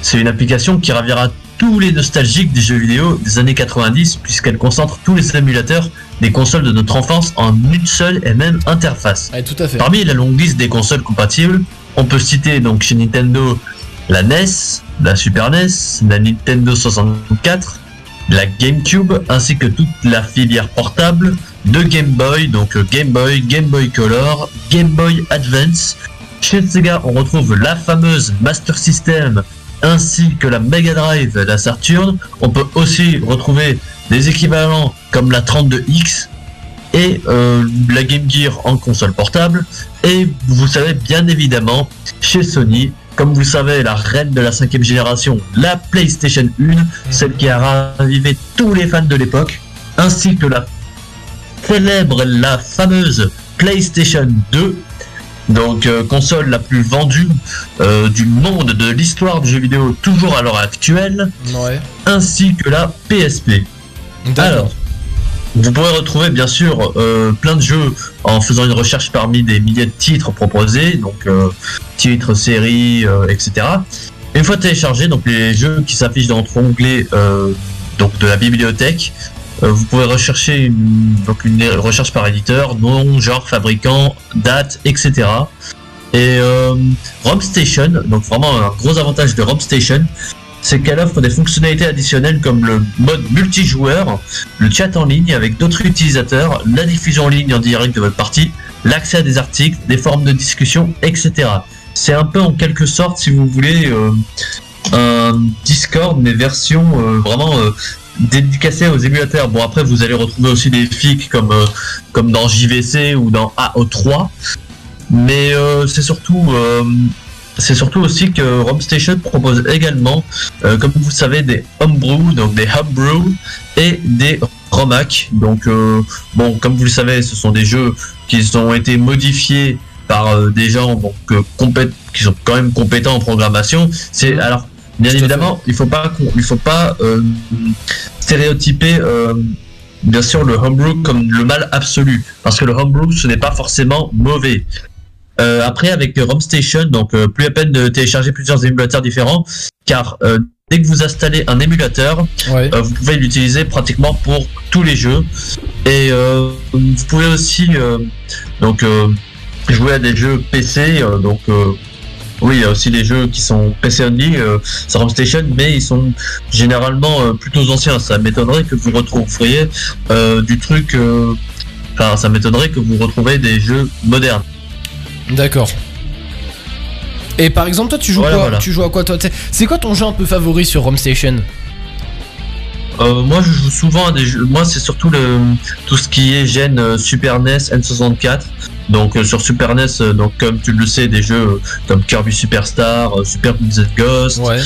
C'est une application qui ravira tous les nostalgiques des jeux vidéo des années 90 puisqu'elle concentre tous les émulateurs des consoles de notre enfance en une seule et même interface. Allez, tout à fait. Parmi la longue liste des consoles compatibles, on peut citer donc chez Nintendo la NES, la Super NES, la Nintendo 64, la GameCube, ainsi que toute la filière portable de Game Boy, donc Game Boy, Game Boy Color, Game Boy Advance. Chez Sega, on retrouve la fameuse Master System ainsi que la Mega Drive, la Saturn. On peut aussi retrouver des équivalents comme la 32X et euh, la Game Gear en console portable. Et vous savez bien évidemment, chez Sony, comme vous savez, la reine de la cinquième génération, la PlayStation 1, celle qui a ravivé tous les fans de l'époque, ainsi que la célèbre, la fameuse PlayStation 2, donc euh, console la plus vendue euh, du monde de l'histoire du jeu vidéo toujours à l'heure actuelle, Ouais. ainsi que la PSP. Alors, vous pourrez retrouver bien sûr euh, plein de jeux en faisant une recherche parmi des milliers de titres proposés, donc euh, titres, séries, euh, etc. Une fois téléchargés, donc les jeux qui s'affichent dans votre onglet donc de la bibliothèque, vous pouvez rechercher une, donc une recherche par éditeur, nom, genre, fabricant, date, etc. Et euh, Station, donc vraiment un gros avantage de ROM Station, c'est qu'elle offre des fonctionnalités additionnelles comme le mode multijoueur, le chat en ligne avec d'autres utilisateurs, la diffusion en ligne en direct de votre partie, l'accès à des articles, des forums de discussion, etc. C'est un peu en quelque sorte, si vous voulez, euh, un Discord, mais version euh, vraiment dédicacée aux émulateurs. Bon, après, vous allez retrouver aussi des FIC comme, euh, comme dans JVC ou dans AO3, mais euh, c'est surtout. euh, c'est surtout aussi que ROM Station propose également, comme vous savez, des homebrew, donc des homebrew et des ROMAC. Donc, bon, comme vous le savez, ce sont des jeux qui ont été modifiés par des gens donc, qui sont quand même compétents en programmation. C'est Mhm. alors, bien évidemment, il faut pas, qu'on- il faut pas euh, stéréotyper. euh, Bien sûr, le homebrew comme le mal absolu, parce que le homebrew ce n'est pas forcément mauvais. Euh, après, avec ROM Station, donc euh, plus à peine de télécharger plusieurs émulateurs différents, car euh, dès que vous installez un émulateur, Ouais. euh, vous pouvez l'utiliser pratiquement pour tous les jeux. Et euh, vous pouvez aussi, euh, donc, euh, jouer à des jeux PC, euh, donc euh, oui, il y a aussi des jeux qui sont PC only, euh, sur Home Station, mais ils sont généralement euh, plutôt anciens. Ça m'étonnerait que vous retrouviez euh, du truc. Enfin, ça m'étonnerait que vous retrouviez des jeux modernes. D'accord. Et par exemple, toi, tu joues Voilà, quoi voilà. Tu joues à quoi toi C'est quoi ton jeu un peu favori sur Home Station Euh, moi, je joue souvent à des jeux. Moi, c'est surtout le tout ce qui est gène Super NES, N64. Donc euh, sur Super NES, euh, donc comme tu le sais, des jeux euh, comme Kirby Superstar, euh, Super Princess Ghost. Ouais.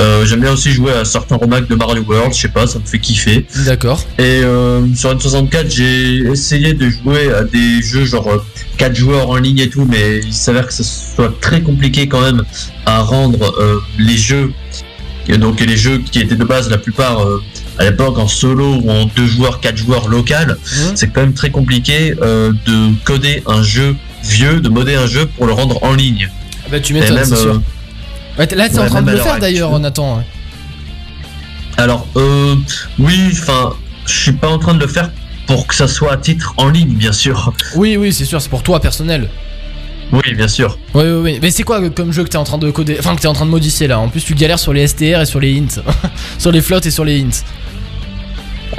Euh, J'aime bien aussi jouer à certains remakes de Mario World. Je sais pas, ça me fait kiffer. D'accord. Et euh, sur N64, j'ai essayé de jouer à des jeux genre 4 joueurs en ligne et tout, mais il s'avère que ce soit très compliqué quand même à rendre euh, les jeux. Et donc les jeux qui étaient de base la plupart euh, à l'époque en solo ou en 2 joueurs, 4 joueurs local, Mhm. c'est quand même très compliqué euh, de coder un jeu vieux, de modder un jeu pour le rendre en ligne. Ah Bah, tu m'étonnes, c'est sûr. euh, Ouais, là, t'es en train de le faire d'ailleurs. Nathan. ouais. Alors, euh, oui, enfin, je suis pas en train de le faire pour que ça soit à titre en ligne, bien sûr. Oui, oui, c'est sûr, c'est pour toi personnel. Oui, bien sûr. Oui, oui, oui. Mais c'est quoi euh, comme jeu que t'es en train de coder Enfin, que t'es en train de modifier là? En plus, tu galères sur les STR et sur les hints. sur les floats et sur les hints.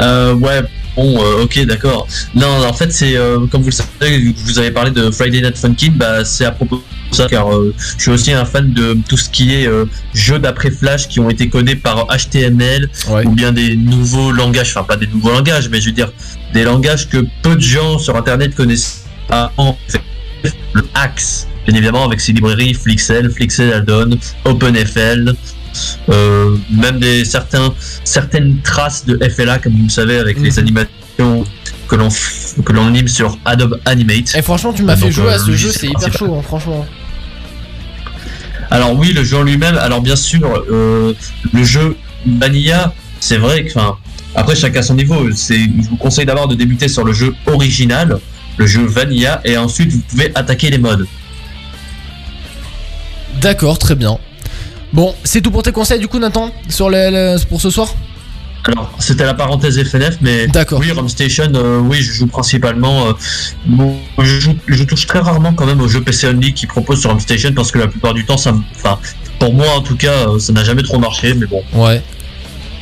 Euh, ouais, bon, euh, ok, d'accord. Non, en fait, c'est euh, comme vous le savez, vous avez parlé de Friday Night Funkin', bah, c'est à propos de ça, car euh, je suis aussi un fan de tout ce qui est euh, jeux d'après Flash qui ont été codés par HTML Ouais. ou bien des nouveaux langages, enfin pas des nouveaux langages, mais je veux dire des langages que peu de gens sur Internet connaissent avant. Le Axe, bien évidemment, avec ses librairies Flixel, Flixel Addon, OpenFL, euh, même des certains certaines traces de FLA, comme vous le savez, avec les Mhm. animations que l'on que l'on anime sur Adobe Animate. Et franchement, tu m'as fait jouer euh, à ce le jeu, c'est hyper chaud, hein, franchement. Alors oui, le jeu en lui-même. Alors bien sûr, euh, le jeu Vanilla, c'est vrai que, enfin, après chacun son niveau. C'est, je vous conseille d'abord de débuter sur le jeu original, le jeu Vanilla, et ensuite vous pouvez attaquer les modes. D'accord, très bien. Bon, c'est tout pour tes conseils du coup, Nathan, sur pour ce soir? Alors c'était la parenthèse FNF, mais D'accord. oui, Rom Station, euh, oui, je joue principalement. euh, bon, je, joue- je touche très rarement quand même aux jeux PC only qui proposent sur Rom Station parce que la plupart du temps, ça, enfin, pour moi en tout cas, euh, ça n'a jamais trop marché, mais bon. Ouais.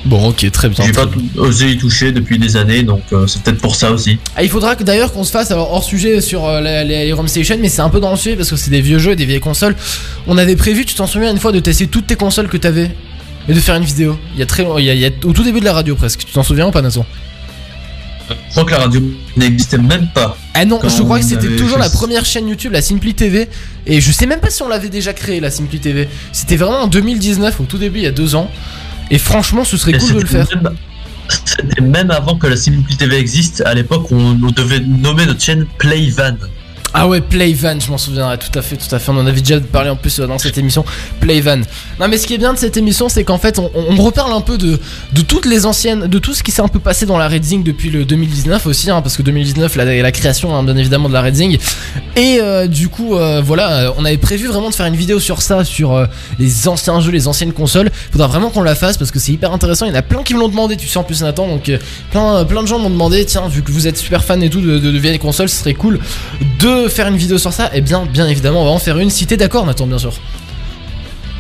Bon, ok, très bien. J'ai pas osé y toucher depuis des années, donc euh, c'est peut-être pour ça aussi. Ah, il faudra que d'ailleurs qu'on se fasse alors hors sujet sur euh, les, les, les ROM Station, mais c'est un peu dans le sujet parce que c'est des vieux jeux, des vieilles consoles. On avait prévu, tu t'en souviens une fois, de tester toutes tes consoles que t'avais et de faire une vidéo. Il y a très, il y a, il y a- au tout début de la radio presque. Tu t'en souviens ou pas, Nathan Je crois que la radio n'existait même pas. Ah non, je crois que c'était toujours la première chaîne YouTube, la Simply TV. Et je sais même pas si on l'avait déjà créée, la Simply TV. C'était vraiment en 2019, au tout début, il y a deux ans. Et franchement, ce serait Et cool de le faire. même- C'était même avant que la Simply TV existe. À l'époque, on, on devait nommer notre chaîne Playvan. Ah ouais, Playvan, je m'en souviendrai tout à fait, tout à fait. On en avait déjà parlé en plus euh, dans cette émission. Playvan. Non, mais ce qui est bien de cette émission, c'est qu'en fait, on, on reparle un peu de, de toutes les anciennes, de tout ce qui s'est un peu passé dans la Red Zing depuis le 2019 aussi, hein, parce que 2019, la, la création, hein, bien évidemment, de la Red Zing. Et euh, du coup, euh, voilà, on avait prévu vraiment de faire une vidéo sur ça, sur les anciens jeux, les anciennes consoles. Faudra vraiment qu'on la fasse parce que c'est hyper intéressant. Il y en a plein qui me l'ont demandé, tu sais, en plus, Nathan. Donc, plein, plein de gens m'ont demandé, tiens, vu que vous êtes super fan et tout de, de, de vieilles consoles, ce serait cool de faire une vidéo sur ça. Et bien, bien évidemment, on va en faire une si t'es d'accord, Nathan, bien sûr.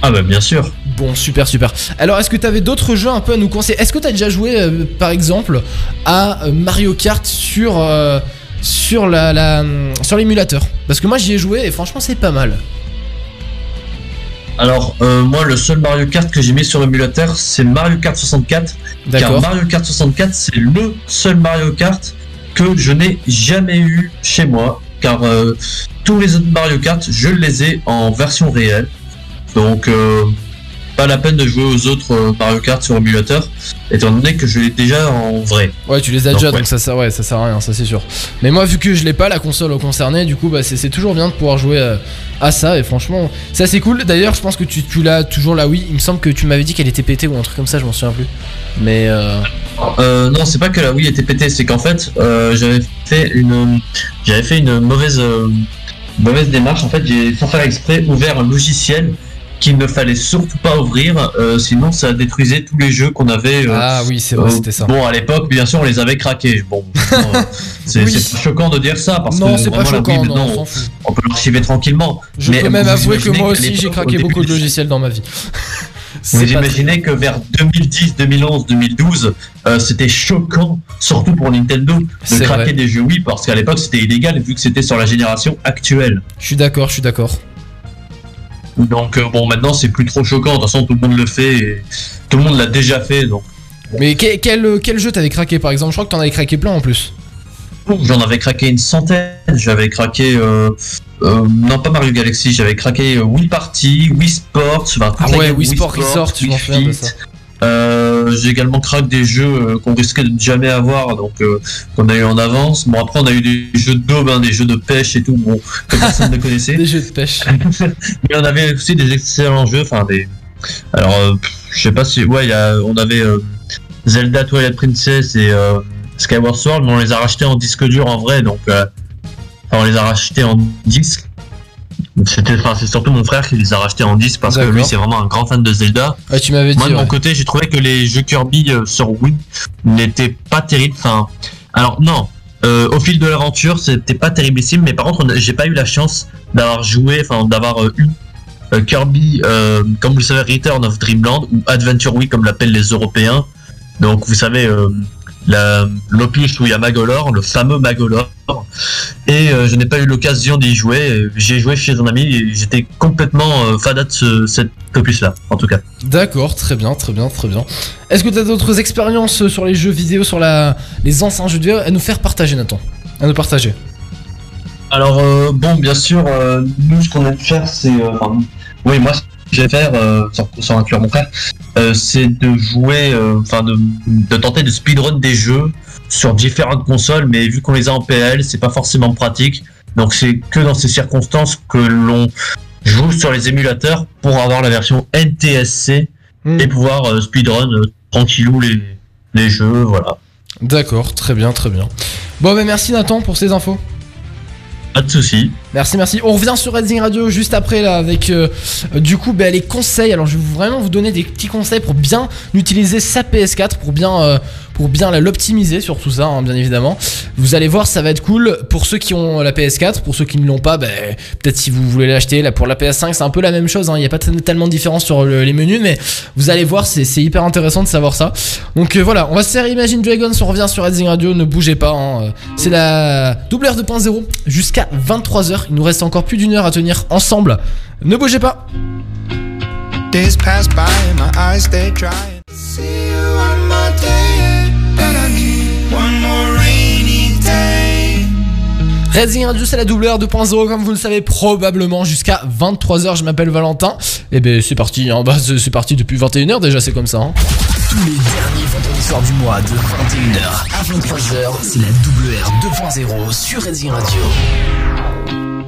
Ah bah bien sûr. Bon, super, super. Alors, est-ce que t'avais d'autres jeux un peu à nous conseiller? Est-ce que t'as déjà joué, euh, par exemple, à euh, Mario Kart sur euh, sur la, la sur l'émulateur? Parce que moi, j'y ai joué et franchement, c'est pas mal. Alors euh, moi, le seul Mario Kart que j'ai mis sur l'émulateur, c'est Mario Kart 64. Car D'accord. Mario Kart 64, c'est le seul Mario Kart que je n'ai jamais eu chez moi. Car euh, tous les autres Mario Kart, je les ai en version réelle. Donc euh, pas la peine de jouer aux autres euh, Mario Kart sur émulateur, étant donné que je l'ai déjà en vrai. Ouais, tu les as Donc, déjà, ouais. donc ça sert, ouais, ça sert à rien, ça c'est sûr. Mais moi, vu que je l'ai pas la console concernée, du coup, bah, c'est toujours bien de pouvoir jouer euh, à ça. Et franchement, ça c'est cool. D'ailleurs, je pense que tu, tu l'as toujours là, oui. Il me semble que tu m'avais dit qu'elle était pétée ou un truc comme ça, je m'en souviens plus. Mais euh, Euh, non, c'est pas que la Wii était pétée, c'est qu'en fait, euh, j'avais fait une, j'avais fait une mauvaise, mauvaise démarche. En fait, j'ai sans faire exprès ouvert un logiciel qu'il ne fallait surtout pas ouvrir, euh, sinon ça détruisait tous les jeux qu'on avait. euh, Ah oui, c'est vrai, euh, c'était ça. Bon, à l'époque, bien sûr, on les avait craqués. Bon, c'est Oui. choquant de dire ça parce non, que c'est pas vraiment, la Wii, choquant, non, on peut l'archiver tranquillement. Je Mais peux même avouer que moi aussi j'ai craqué beaucoup de logiciels dans ma vie. Vous imaginez que vers 2010, 2011, 2012, euh, c'était choquant, surtout pour Nintendo, de craquer vrai. des jeux Wii parce qu'à l'époque c'était illégal vu que c'était sur la génération actuelle. Je suis d'accord, je suis d'accord. Donc euh, bon, maintenant c'est plus trop choquant. De toute façon, tout le monde le fait, et tout le monde l'a déjà fait. Donc Mais que- quel, quel jeu t'avais craqué par exemple? Je crois que t'en avais craqué plein en plus. j'en avais craqué une centaine. J'avais craqué, euh, euh, non pas Mario Galaxy, j'avais craqué euh, Wii Party, Wii Sports, enfin, Ah ouais, gamme Wii Sport Resort, Wii Fit. Euh, j'ai également craqué des jeux euh, qu'on risquait de jamais avoir, donc euh, qu'on a eu en avance. Bon après on a eu des jeux de daube, hein, des jeux de pêche et tout, bon que personne ne connaissait. Des jeux de pêche. Mais on avait aussi des excellents jeux, enfin des. Alors euh, je sais pas si, ouais, il y a, on avait euh, Zelda Twilight Princess et euh, Skyward Sword, mais on les a rachetés en disque dur en vrai, donc euh, enfin, on les a rachetés en disque. C'était, enfin, c'est surtout mon frère qui les a rachetés en disque parce que lui c'est vraiment un grand fan de Zelda. Ouais, tu m'avais dit. Moi de mon côté, j'ai trouvé que les jeux Kirby euh, sur Wii n'étaient pas terribles. Enfin, alors non, euh, au fil de l'aventure, c'était pas terriblissime, mais par contre, on a- j'ai pas eu la chance d'avoir joué, enfin d'avoir euh, eu euh, Kirby, euh, comme vous le savez, Return of Dreamland ou Adventure Wii comme l'appellent les Européens. Donc vous savez, euh, l'opus où il y a Magolor, le fameux Magolor. Et euh, je n'ai pas eu l'occasion d'y jouer. J'ai joué chez un ami et j'étais complètement euh, fada de ce, cet opus-là, en tout cas. D'accord, très bien, très bien, très bien. Est-ce que t'as d'autres expériences sur les jeux vidéo, sur la... les anciens jeux vidéo à nous faire partager, Nathan? À nous partager. Alors euh, bon, bien sûr, euh, nous ce qu'on aime faire, c'est, euh, oui, moi vais faire, euh, sans, sans inclure mon frère, euh, c'est de jouer, euh, enfin de, de tenter de speedrun des jeux sur différentes consoles, mais vu qu'on les a en PL, c'est pas forcément pratique. Donc c'est que dans ces circonstances que l'on joue sur les émulateurs pour avoir la version NTSC Hmm. et pouvoir speedrun tranquillou les, les jeux, voilà. D'accord, très bien, très bien. Bon, bah merci Nathan pour ces infos. Pas de soucis. Merci, merci. On revient sur Redzing Radio juste après là avec euh, du coup bah, les conseils. Alors je vais vraiment vous donner des petits conseils pour bien utiliser sa PS4, pour bien euh, l'optimiser sur tout ça, hein, bien évidemment. Vous allez voir, ça va être cool pour ceux qui ont la PS4, pour ceux qui ne l'ont pas, bah, peut-être si vous voulez l'acheter. Pour la PS5, c'est un peu la même chose. hein. Il n'y a pas tellement de différence sur le- les menus, mais vous allez voir, c'est hyper intéressant de savoir ça. Donc euh, voilà, on va se faire Imagine Dragons. On revient sur Redzing Radio. Ne bougez pas. hein. C'est la double R 2.0 jusqu'à 23h. Il nous reste encore plus d'une heure à tenir ensemble. Ne bougez pas. Days pass by and my eyes stay dry. See you on my day, but I need one more rainy day. Redzing Radio, c'est la double R 2.0, comme vous le savez probablement jusqu'à 23h. Je m'appelle Valentin. Et ben c'est parti. hein. Bah, c'est parti depuis 21h déjà. C'est comme ça. hein. Tous les derniers vendredis soirs du mois de 21h à 23h, c'est la double R 2.0 sur Redding Radio.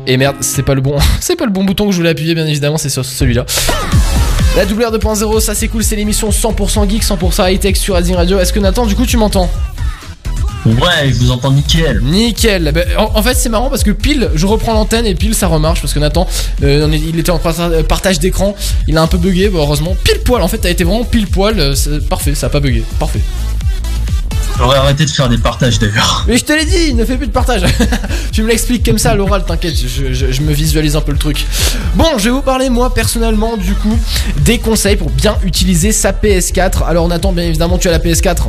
Et merde, c'est pas le bon, c'est pas le bon bouton que je voulais appuyer, bien évidemment, c'est sur celui-là. La double R 2.0, ça c'est cool, c'est l'émission 100% geek, 100% high-tech sur Redzing Radio. Est-ce que Nathan, du coup, tu m'entends? Ouais, je vous entends nickel. Nickel. Ben, en, en fait, c'est marrant parce que pile, je reprends l'antenne et pile, ça remarche parce que Nathan, euh, il était en parta- partage d'écran, il a un peu bugué, heureusement. Pile poil, en fait, t'as été vraiment pile poil, euh, parfait, ça a pas bugué, parfait. J'aurais arrêté de faire des partages d'ailleurs. Mais je te l'ai dit, ne fais plus de partage. tu me l'expliques comme ça à l'oral, t'inquiète, je, me visualise un peu le truc. Bon, je vais vous parler moi personnellement du coup des conseils pour bien utiliser sa PS4. Alors Nathan, bien évidemment, tu as la PS4.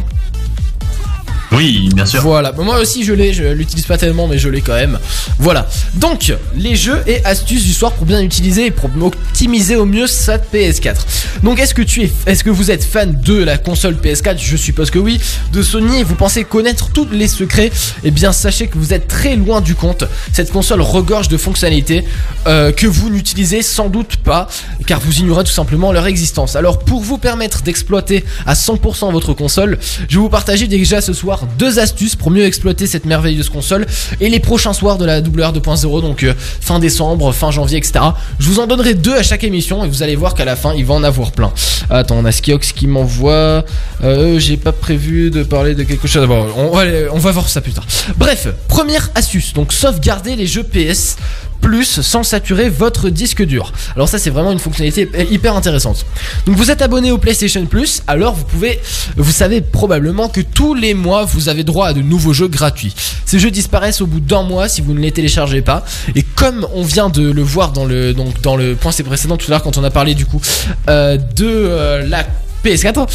Oui, bien sûr. Voilà, moi aussi je l'ai, je l'utilise pas tellement mais je l'ai quand même. Voilà. Donc, les jeux et astuces du soir pour bien utiliser et pour optimiser au mieux sa PS4. Donc, est-ce que tu es est-ce vous êtes fan de la console PS4 Je suppose que oui. De Sony, vous pensez connaître tous les secrets? Eh bien, sachez que vous êtes très loin du compte. Cette console regorge de fonctionnalités euh, que vous n'utilisez sans doute pas car vous ignorez tout simplement leur existence. Alors, pour vous permettre d'exploiter à 100% votre console, je vais vous partager déjà ce soir deux astuces pour mieux exploiter cette merveilleuse console et les prochains soirs de la WR 2.0, donc euh, fin décembre, fin janvier, etc. Je vous en donnerai deux à chaque émission et vous allez voir qu'à la fin il va en avoir plein. Attends, on a Skiox qui m'envoie. Euh, J'ai pas prévu de parler de quelque chose. Bon, on on va voir ça plus tard. Bref, première astuce, donc sauvegarder les jeux PS plus sans saturer votre disque dur. Alors ça c'est vraiment une fonctionnalité hyper intéressante. Donc vous êtes abonné au PlayStation Plus, alors vous pouvez, vous savez probablement que tous les mois vous avez droit à de nouveaux jeux gratuits. Ces jeux disparaissent au bout d'un mois si vous ne les téléchargez pas. Et comme on vient de le voir dans le donc dans le point précédent tout à l'heure quand on a parlé du coup euh, de euh, la PS4,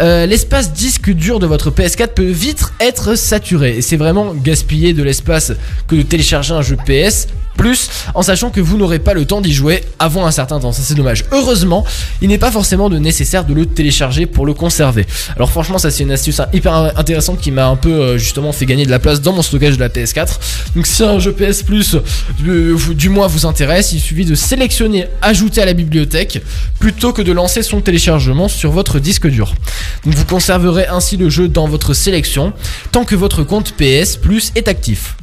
euh, l'espace disque dur de votre PS4 peut vite être saturé. Et c'est vraiment gaspiller de l'espace que de télécharger un jeu PS plus en sachant que vous n'aurez pas le temps d'y jouer avant un certain temps. Ça c'est dommage. Heureusement, il n'est pas forcément nécessaire de le télécharger pour le conserver. Alors franchement, ça c'est une astuce hyper intéressante qui m'a un peu euh, justement fait gagner de la place dans mon stockage de la PS4. Donc si un jeu PS Plus euh, du moins vous intéresse, il suffit de sélectionner ajouter à la bibliothèque plutôt que de lancer son téléchargement sur votre disque dur. Donc vous conserverez ainsi le jeu dans votre sélection tant que votre compte PS Plus est actif.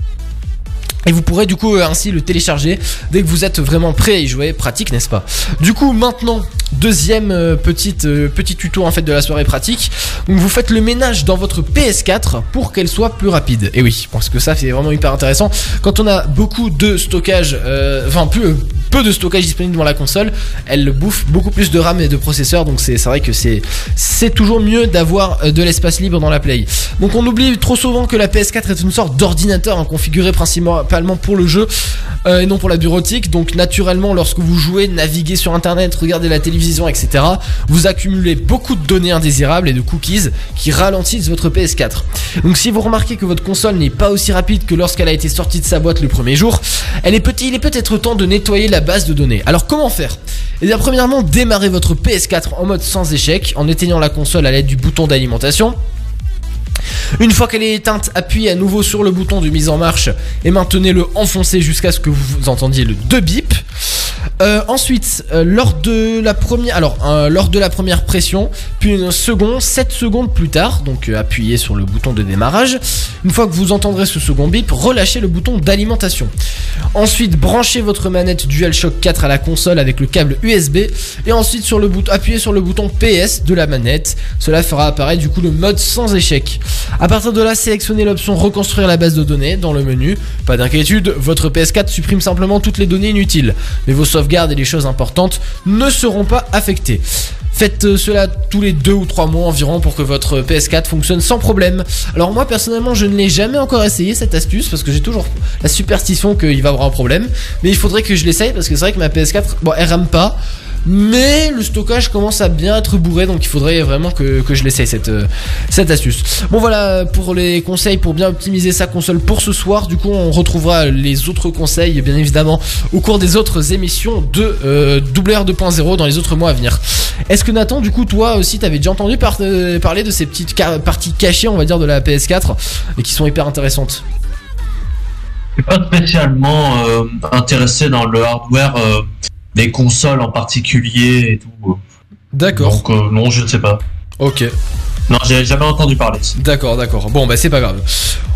Et vous pourrez du coup euh, ainsi le télécharger dès que vous êtes vraiment prêt à y jouer, pratique n'est-ce pas? Du coup maintenant, deuxième euh, petite, euh, petit tuto en fait de la soirée pratique. Donc vous faites le ménage dans votre PS4 pour qu'elle soit plus rapide. Et oui, parce que ça c'est vraiment hyper intéressant. Quand on a beaucoup de stockage, enfin plus, peu de stockage disponible dans la console, elle bouffe beaucoup plus de RAM et de processeur. Donc c'est vrai que c'est c'est toujours mieux d'avoir de l'espace libre dans la Play. Donc on oublie trop souvent que la PS4 est une sorte d'ordinateur hein, configuré principalement pour le jeu euh, et non pour la bureautique. Donc naturellement, lorsque vous jouez, naviguez sur internet, regardez la télévision, etc., vous accumulez beaucoup de données indésirables et de cookies qui ralentissent votre PS4. Donc si vous remarquez que votre console n'est pas aussi rapide que lorsqu'elle a été sortie de sa boîte le premier jour, elle est petit, il est peut-être temps de nettoyer la base de données. Alors comment faire? Eh bien premièrement, démarrez votre PS4 en mode sans échec en éteignant la console à l'aide du bouton d'alimentation. Une fois qu'elle est éteinte, appuyez à nouveau sur le bouton de mise en marche et maintenez-le enfoncé jusqu'à ce que vous entendiez le 2 bip. Euh, ensuite, euh, lors de la première, alors euh, lors de la première pression, puis une seconde, 7 secondes plus tard, donc appuyez sur le bouton de démarrage. Une fois que vous entendrez ce second bip, relâchez le bouton d'alimentation. Ensuite, branchez votre manette DualShock 4 à la console avec le câble USB et ensuite sur le bouton, appuyez sur le bouton PS de la manette. Cela fera apparaître du coup le mode sans échec. À partir de là, sélectionnez l'option reconstruire la base de données dans le menu. Pas d'inquiétude, votre PS4 supprime simplement toutes les données inutiles, mais vos sauvegardes et les choses importantes ne seront pas affectées. Faites euh, cela tous les 2 ou 3 mois environ pour que votre PS4 fonctionne sans problème. Alors moi personnellement je ne l'ai jamais encore essayé cette astuce parce que j'ai toujours la superstition qu'il va avoir un problème. Mais il faudrait que je l'essaye parce que c'est vrai que ma PS4, bon elle rame pas. Mais le stockage commence à bien être bourré, donc il faudrait vraiment que, je l'essaye cette, euh, cette astuce. Bon voilà pour les conseils pour bien optimiser sa console pour ce soir. Du coup on retrouvera les autres conseils bien évidemment au cours des autres émissions de euh, 2.0 dans les autres mois à venir. Est-ce que Nathan du coup toi aussi t'avais déjà entendu euh, parler de ces petites parties cachées on va dire de la PS4 et qui sont hyper intéressantes? Je suis pas spécialement euh, intéressé dans le hardware des consoles en particulier et tout. D'accord. Donc euh, non, je ne sais pas. Ok. Non, j'ai jamais entendu parler. D'accord, d'accord. Bon, bah c'est pas grave.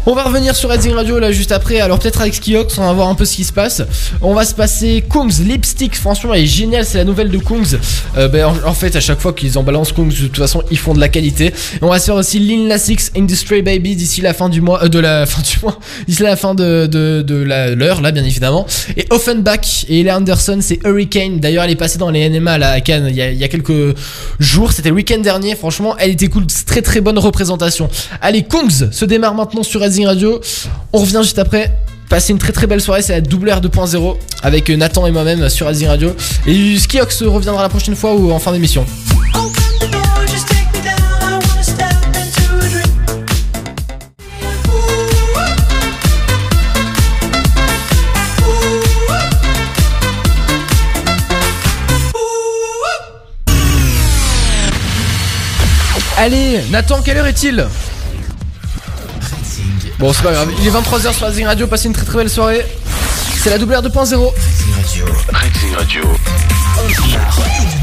On va revenir sur Redzing Radio là juste après. Alors peut-être avec Skiox, on va voir un peu ce qui se passe. On va se passer Kungs Lipstick. Franchement, elle est géniale. C'est la nouvelle de Kungs. Euh, ben, en, fait, à chaque fois qu'ils en balancent Kungs, de toute façon, ils font de la qualité. on va se faire aussi Lil Nas X Industry Baby d'ici la fin du mois, euh, de la fin du mois, d'ici la fin de de, de l'heure là, bien évidemment. Et Offenbach et Ella Anderson, c'est Hurricane. D'ailleurs, elle est passée dans les NMA à Cannes il y a, il y a quelques jours. C'était le week-end dernier. Franchement, elle était cool. Très très bonne représentation. Allez, Kungs se démarre maintenant sur Redzing Radio. On revient juste après. Passez une très très belle soirée, c'est la double R 2.0 avec Nathan et moi-même sur Redzing Radio. Et Skiox reviendra la prochaine fois ou en fin d'émission. Allez, Nathan, quelle heure est-il Bon, c'est pas grave. Il est 23h sur Racing Radio. Passez une très très belle soirée. C'est la double R 2.0. Radio. Radio.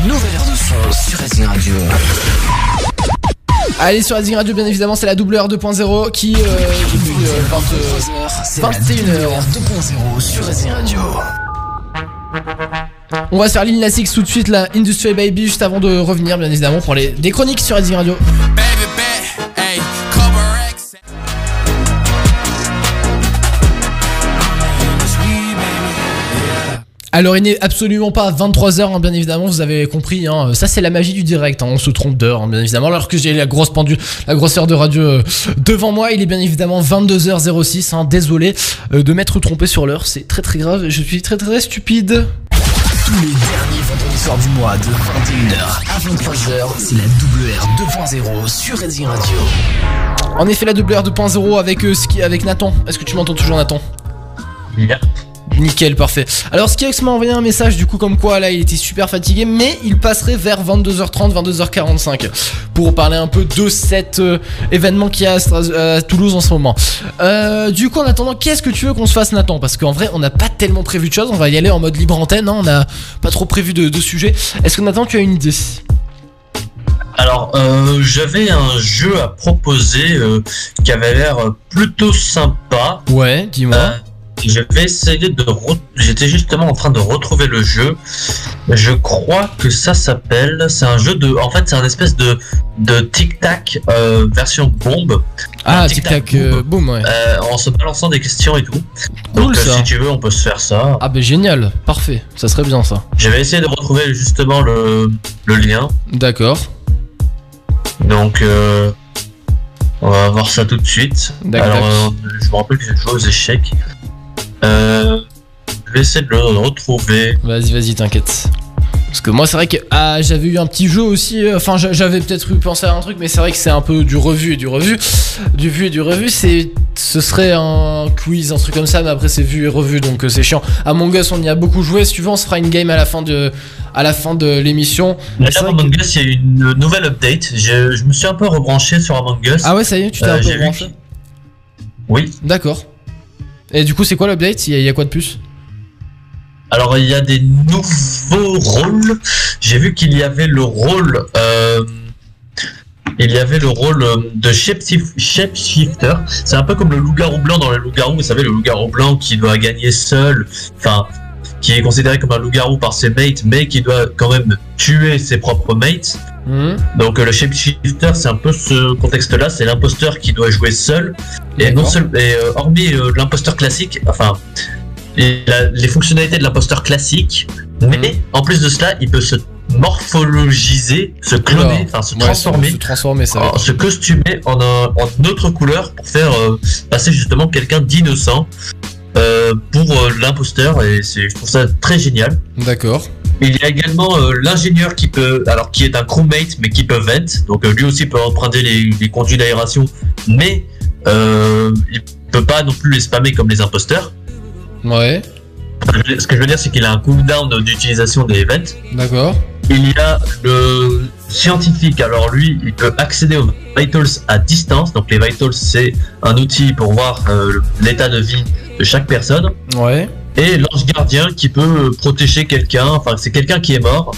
Une nouvelle heure de son sur Racing Radio. Allez sur Racing Radio bien évidemment c'est la double R 2.0 qui euh, depuis euh, 21h 2.0 sur Racing Radio. On va se faire Lil tout de suite la Industry Baby juste avant de revenir bien évidemment pour les des chroniques sur Racing Radio. Alors il n'est absolument pas à 23h, bien évidemment, vous avez compris. hein. Ça c'est la magie du direct, hein. on se trompe d'heure, hein, bien évidemment. Alors que j'ai la grosse pendule, la grosse heure de radio euh, devant moi, il est bien évidemment 22h06. hein. Désolé euh, de m'être trompé sur l'heure, c'est très très grave, je suis très très stupide. Tous les derniers vendredis soirs du mois de 21h à 23h, c'est la WR 2.0 sur Redding Radio. En effet, la double R 2.0 avec, euh, Ski- avec Nathan. Est-ce que tu m'entends toujours, Nathan? Yep. Nickel, parfait. Alors Skiox m'a envoyé un message du coup comme quoi là il était super fatigué mais il passerait vers 22h30, 22h45 pour parler un peu de cet euh, événement qu'il y a à, Stras- à Toulouse en ce moment. Euh, du coup en attendant, qu'est-ce que tu veux qu'on se fasse Nathan? Parce qu'en vrai on n'a pas tellement prévu de choses, on va y aller en mode libre antenne, hein, on n'a pas trop prévu de, de sujet. Est-ce que Nathan tu as une idée? Alors, euh, j'avais un jeu à proposer euh, qui avait l'air plutôt sympa. Ouais, dis-moi. Euh, je vais essayer de. re- J'étais justement en train de retrouver le jeu. Je crois que ça s'appelle. C'est un jeu de. En fait, c'est un espèce de de tic tac version bombe. ah, tic tic-tac tac, euh, boum ouais. euh, en se balançant des questions et tout. Cool, Donc, euh, ça. si tu veux, on peut se faire ça. Ah bah génial, parfait, ça serait bien ça. Je vais essayer de retrouver justement le, le lien. D'accord, Donc, euh, on va voir ça tout de suite. D'accord. Alors, euh, je me rappelle que j'ai joué aux échecs. Euh, je vais essayer de le retrouver. vas-y, vas-y, t'inquiète. Parce que moi, c'est vrai que ah, j'avais eu un petit jeu aussi. euh, Enfin, j'a- j'avais peut-être eu pensé à un truc, mais c'est vrai que c'est un peu du revu et du revu. Du vu et du revu, c'est. Ce serait un quiz, un truc comme ça, mais après c'est vu et revu, donc euh, c'est chiant. Among Us, on y a beaucoup joué. Si tu veux, on se fera une game à la fin de, à la fin de l'émission. D'ailleurs, Among Us, il y a eu une nouvelle update. Je, je me suis un peu rebranché sur Among Us. Ah ouais, ça y est, tu t'es Euh, un peu j'ai vu branché. Oui. D'accord. Et du coup, c'est quoi l'update? Il y, a- quoi de plus? Alors, il y a des nouveaux rôles. J'ai vu qu'il y avait le rôle. euh, il y avait le rôle euh, de shapeshif- shapeshifter. C'est un peu comme le loup-garou blanc dans les loups-garous. Vous savez, le loup-garou blanc qui doit gagner seul. Enfin, qui est considéré comme un loup-garou par ses mates, mais qui doit quand même tuer ses propres mates. Hmm Donc euh, le shapeshifter, c'est un peu ce contexte-là, c'est l'imposteur qui doit jouer seul. Et non seul, et euh, hormis euh, l'imposteur classique, enfin et la- les fonctionnalités de l'imposteur classique, mais Mhm. en plus de cela, il peut se morphologiser, se cloner, enfin se Ouais, transformer, Se transformer, ça va en- se costumer en, un, en une autre couleur pour faire euh, passer justement quelqu'un d'innocent euh, pour euh, l'imposteur. Et c'est, je trouve ça très génial. D'accord. Il y a également euh, l'ingénieur qui peut, alors qui est un crewmate mais qui peut vent, donc lui aussi peut emprunter les, les conduits d'aération, mais il peut pas non plus les spammer comme les imposteurs. Ouais, Ce que je veux dire, c'est qu'il a un cooldown d'utilisation des events. d'accord. Il y a le scientifique, alors lui, il peut accéder aux vitals à distance. Donc les vitals, c'est un outil pour voir euh, l'état de vie de chaque personne. Ouais. et l'ange gardien qui peut protéger quelqu'un, enfin c'est quelqu'un qui est mort.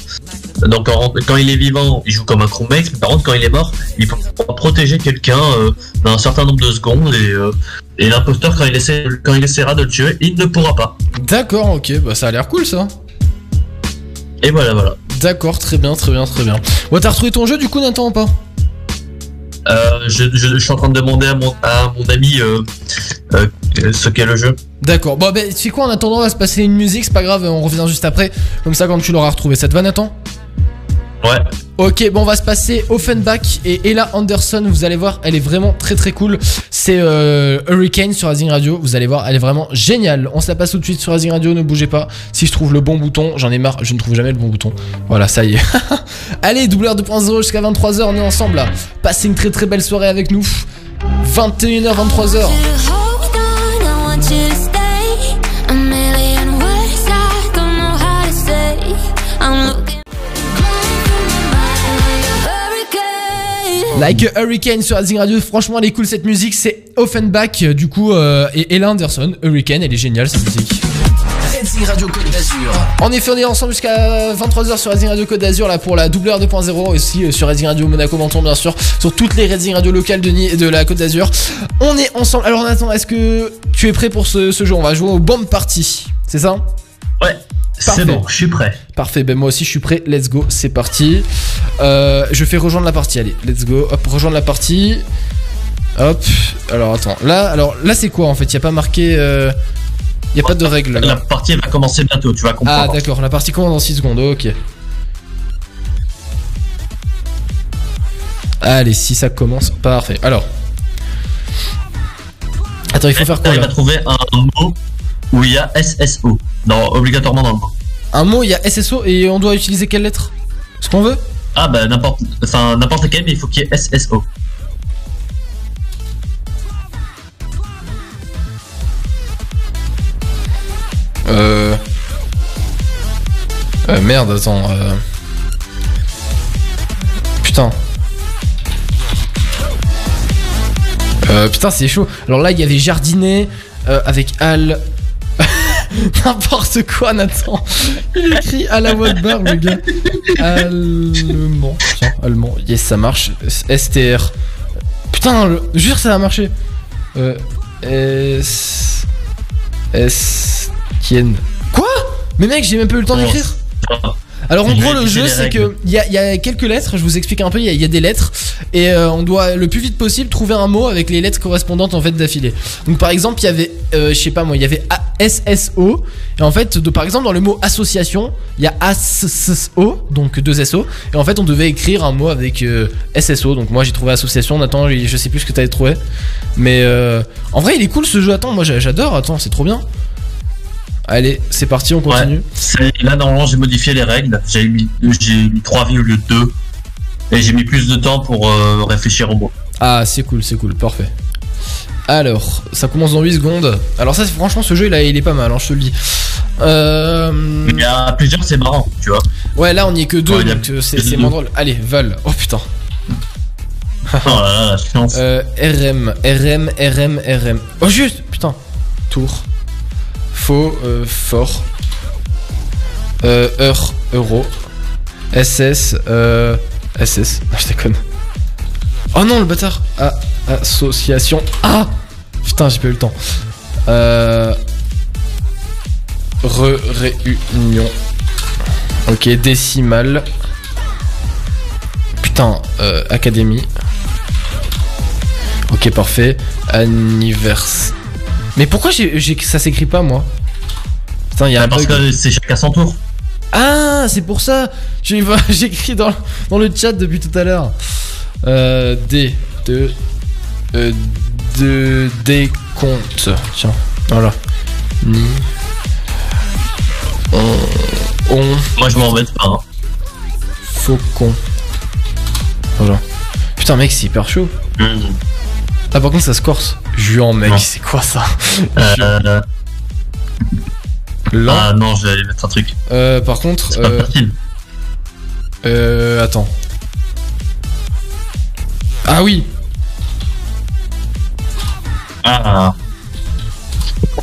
Donc en- quand il est vivant, il joue comme un crewmate, mais par contre quand il est mort, il peut protéger quelqu'un euh, dans un certain nombre de secondes et, euh, et l'imposteur quand il essaie, quand il essaiera de le tuer, il ne pourra pas. D'accord, ok, bah ça a l'air cool ça. Et voilà voilà. D'accord, très bien, très bien, très bien. Ouais, t'as retrouvé ton jeu du coup, Nathan ou pas Euh, je, je- je suis en train de demander à mon, à mon ami euh, euh, ce qu'est le jeu. D'accord, bon, bah, tu sais quoi, en attendant, on va se passer une musique, c'est pas grave, on revient juste après. Comme ça, quand tu l'auras retrouvé, ça te va, Nathan Ouais. Ok, bon, on va se passer Offenbach et Ella Anderson. Vous allez voir, elle est vraiment très très cool. C'est euh, Hurricane sur Rising Radio. Vous allez voir, elle est vraiment géniale. On se la passe tout de suite sur Rising Radio. Ne bougez pas. Si je trouve le bon bouton, j'en ai marre. Je ne trouve jamais le bon bouton. Voilà, ça y est. allez, doubleur 2.0 jusqu'à 23h. On est ensemble là. Passez une très très belle soirée avec nous. 21h, 23h. Like a Hurricane sur Rising Radio, franchement elle est cool cette musique, c'est Offenbach euh, du coup euh, et Ella Anderson, Hurricane, elle est géniale cette musique. Radio Côte d'Azur. En effet on est ensemble jusqu'à 23h sur Rising Radio Côte d'Azur là pour la doubleur 2.0 aussi euh, sur Rising Radio Monaco Menton bien sûr, sur toutes les Rising Radio locales de, Ni- de la Côte d'Azur. On est ensemble, alors Nathan est-ce que tu es prêt pour ce, ce jeu? On va jouer au Bomb Party, c'est ça? Ouais. C'est bon, je suis prêt. Parfait, ben moi aussi je suis prêt, let's go, c'est parti. Euh, je fais rejoindre la partie, allez, let's go, hop, rejoindre la partie. Hop, alors attends, là, alors là c'est quoi en fait? Il y a pas marqué. Euh... Y a pas de règle La partie elle va commencer bientôt, tu vas Ah comprendre. d'accord, la partie commence dans 6 secondes, ok. Allez, si ça commence, parfait. Alors. Attends, il faut faire quoi il va trouver un mot où il y a SSO. Non, obligatoirement dans le mot. Un mot, il y a SSO et on doit utiliser quelle lettre? Ce qu'on veut? Ah bah n'importe, enfin n'importe lequel, mais il faut qu'il y ait SSO. Euh. Euh, merde, attends. Euh... Putain. Euh, putain, c'est chaud. Alors là, il y avait jardinet euh, avec Al. N'importe quoi, Nathan. Il écrit à la voix de barre, le gars. Allemand. Tiens, allemand. Yes, ça marche. STR. Putain, le... jure, ça a marché. Euh. S. S. Tien. Quoi? Mais mec, j'ai même pas eu le temps d'écrire. Alors en gros le jeu c'est que il y a, y a quelques lettres, je vous explique un peu, il y a, y a des lettres et euh, on doit le plus vite possible trouver un mot avec les lettres correspondantes en fait d'affilée. Donc par exemple il y avait, euh, je sais pas moi, il y avait A- SSO et en fait de, par exemple dans le mot association il y a ASSO donc deux SO et en fait on devait écrire un mot avec euh, SSO donc moi j'ai trouvé association, Nathan je je sais plus ce que t'avais trouvé. Mais euh, en vrai il est cool ce jeu, attends moi j'a- j'adore, attends c'est trop bien. Allez c'est parti on continue. là normalement j'ai modifié les règles. J'ai mis, mis 3 vies au lieu de 2. Et j'ai mis plus de temps pour euh, réfléchir au mot. Ah, c'est cool, c'est cool, parfait. Alors, ça commence dans 8 secondes. Alors ça, franchement, ce jeu, il, a- il est pas mal, hein, je te le dis. Euh... Il y a plusieurs, c'est marrant, tu vois. Ouais, là, on y est que deux, Ouais, donc euh, c'est moins drôle. Allez, vol. Oh putain. Oh là là, la. Euh, RM, RM, RM, RM. Oh, juste, putain. Tour. Faux, euh, fort. Euh, heure, euro. SS, euh, SS. Ah, je déconne. Oh non, le bâtard. Ah, association. Ah Putain, j'ai pas eu le temps. Euh. Re-réunion. Ok, décimale. Putain, euh, académie. Ok, parfait. Anniversaire. Mais pourquoi j'ai, j'ai- ça s'écrit pas, moi? Putain, y a un Parce bug. que c'est chacun son tour. Ah, c'est pour ça. J'ai j'écris dans, dans le chat depuis tout à l'heure. Euh, D, de, euh, de, décompte. Tiens, voilà. Ni. On. On. Moi je m'embête pas. hein. Faucon. Voilà. Putain, mec, c'est hyper chaud. Hmm. Ah, par contre, ça se corse. Juan, mec, c'est quoi ça Euh, Lent. ah non, je vais aller mettre un truc. Euh, par contre, C'est pas euh, facile. euh, attends. Ah oui, Ah,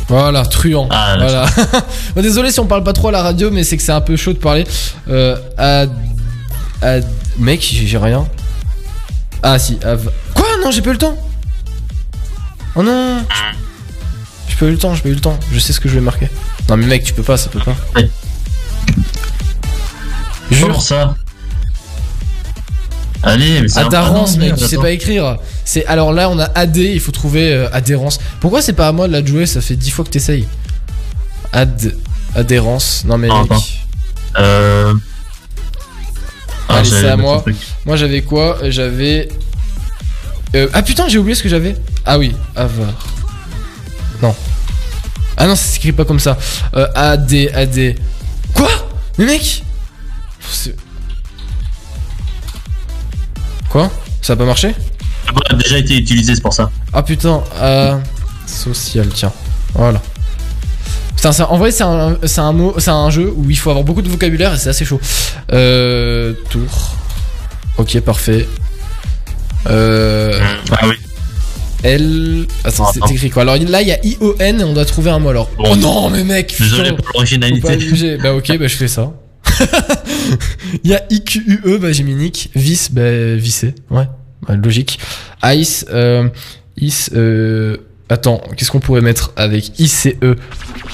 voilà, truand. Ah, là, voilà. Bon, désolé si on parle pas trop à la radio, mais c'est que c'est un peu chaud de parler. Euh, ad, ad- mec, j'ai j'ai rien. Ah si, av- quoi? Non, j'ai pas eu le temps. Oh non. J'ai pas eu le temps, j'ai pas eu le temps. Je sais ce que je vais marquer. Non mais mec, tu peux pas, ça peut pas. Ouais. Jure. Ça Allez, mais c'est Adhérence, mec, tu sais pas écrire. C'est alors là, on a AD, il faut trouver euh, adhérence. Pourquoi c'est pas à moi de la jouer? Ça fait 10 fois que t'essayes. Ad adhérence. Non mais Ah, mec. Euh... Ah, Allez, c'est à moi. Moi j'avais quoi? J'avais euh, ah putain, j'ai oublié ce que j'avais. Ah oui, avare. Non. Ah non, ça s'écrit pas comme ça. Euh, AD AD. Quoi? Mais mec Quoi? Ça a pas marché? Ah bah, a déjà été utilisé, c'est pour ça. Ah putain, euh, social, tiens. Voilà. Putain, ça- en vrai, c'est un, c'est un mot, c'est un jeu où il faut avoir beaucoup de vocabulaire et c'est assez chaud. Euh, tour. Ok, parfait. Euh, Ah oui. L. Attends, Ah, c'est écrit quoi Alors là, il y a I-O-N et on doit trouver un mot alors. Bon. Oh non, mais mec Désolé pour l'originalité. Bah ok, bah je fais ça. Il y a I-Q-U-E, bah j'ai mis Nick. Vis, bah vissé. Ouais, bah, logique. Ice, euh, Is, euh. Attends, qu'est-ce qu'on pourrait mettre avec ICE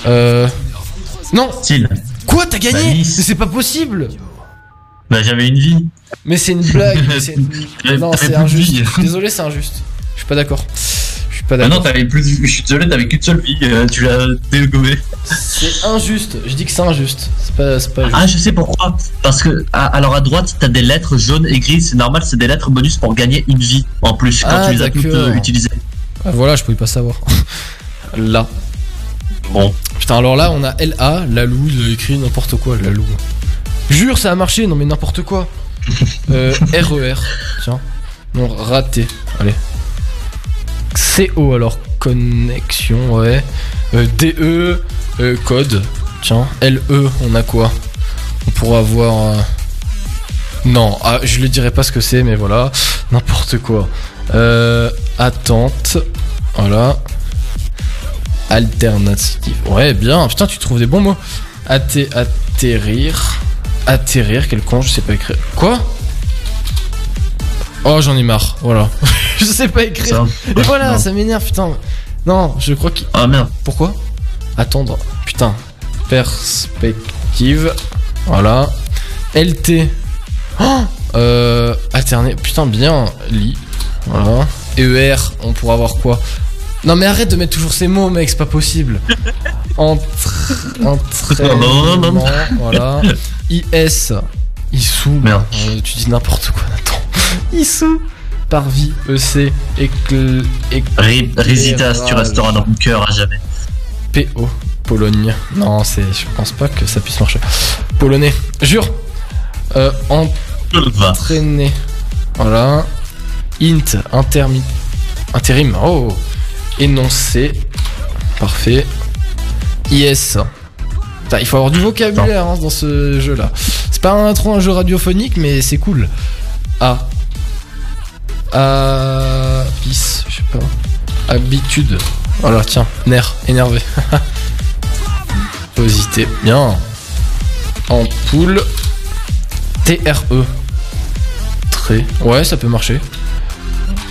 Euh. Non Style. Quoi, t'as gagné? Bah, Nice. c'est pas possible Bah j'avais une vie. Mais c'est une blague. J'avais- non, c'est injuste. Désolé, c'est injuste. Je suis pas d'accord. Je suis pas Bah d'accord. non, t'avais plus. Je suis désolé, t'avais qu'une seule vie. euh, tu l'as dégommé. C'est injuste. Je dis que c'est injuste. C'est pas, c'est pas juste. Ah, je sais pourquoi. Parce que, ah, alors à droite, t'as des lettres jaunes et grises. C'est normal, c'est des lettres bonus pour gagner une vie en plus quand Ah, tu les as toutes euh, utilisées. Ah, voilà, je pouvais pas savoir. là. Bon. Putain, alors là, on a LA, Lalou, il a écrit n'importe quoi, Lalou. Jure, ça a marché, non mais n'importe quoi. Euh, RER, tiens. Non, raté. Allez. CO, alors, connexion, ouais. Euh, DE, euh, code. Tiens, LE, on a quoi? On pourra avoir. Non, ah, je ne dirai pas ce que c'est, mais voilà. N'importe quoi. Euh, attente. Voilà. Alternative. Ouais, bien. Putain, tu trouves des bons mots. Atte- atterrir. Atterrir, quel con, je sais pas écrire. Quoi? Oh, j'en ai marre. Voilà. je sais pas écrire. Ça. Et voilà, Non. ça m'énerve, putain. Non, je crois qu'il. Ah merde. Pourquoi? Attendre. Putain. Perspective. Voilà. LT. Oh euh, alterner. Putain, bien. Lit. Voilà. ER, on pourra avoir quoi Non, mais arrête de mettre toujours ces mots, mec, c'est pas possible. Entre. Entraînement. Voilà. IS. Issou. Merde. Euh, tu dis n'importe quoi, Nathan. Issou. Parvis. EC. Écl... Ré- Résitas, tu resteras dans mon cœur à jamais. PO. Pologne. Non, c'est. Je pense pas que ça puisse marcher. Polonais. Jure. Euh, Va. entraîner. Voilà. Int. Intermi. Intérim. Oh. Énoncé. Parfait. IS. Il faut avoir du vocabulaire hein, dans ce jeu-là. C'est pas un, trop un jeu radiophonique, mais c'est cool. A. A. Pis, je sais pas. Habitude. Voilà, tiens, nerf, énervé. Posité, bien. Ampoule. TRE. Très. Ouais, ça peut marcher.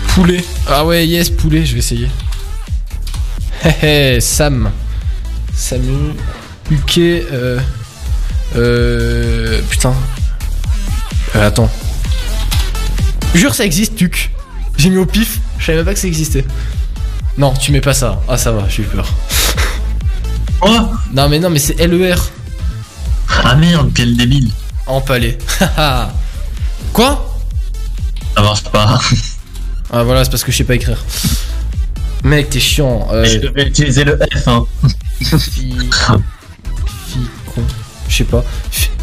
Poulet. Ah ouais, yes, poulet, je vais essayer. Hé hé, Sam. Samu. UK. Euh. Euh. Putain. Euh, attends. Jure, ça existe, Tuc. J'ai mis au pif, je savais même pas que ça existait. Non, tu mets pas ça. Ah, ça va, j'ai eu peur. Quoi? Non, mais non, mais c'est LER. Ah merde, quel débile. Empalé. Quoi? Ça marche pas. Ah, voilà, c'est parce que je sais pas écrire. Mec, t'es chiant. Euh, Je devais utiliser le F, hein. Je sais pas.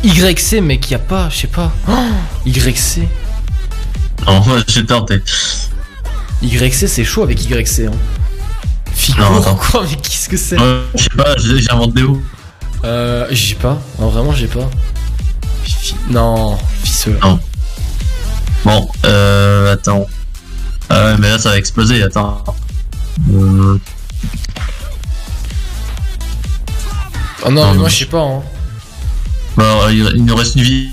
YC, mec, y a pas, je sais pas. Oh, YC. Non, j'ai tenté. YC, c'est chaud avec YC. Hein. Non, quoi, mais qu'est-ce que c'est je sais pas, j'ai- j'invente des mots. Euh, j'ai pas. Non, vraiment, j'ai pas. Non. Non. Bon, euh, attends. Ah ouais, mais là ça va exploser, attends. Euh, Oh non, mais moi, je sais pas. Hein. Bon, il, nous reste une vie.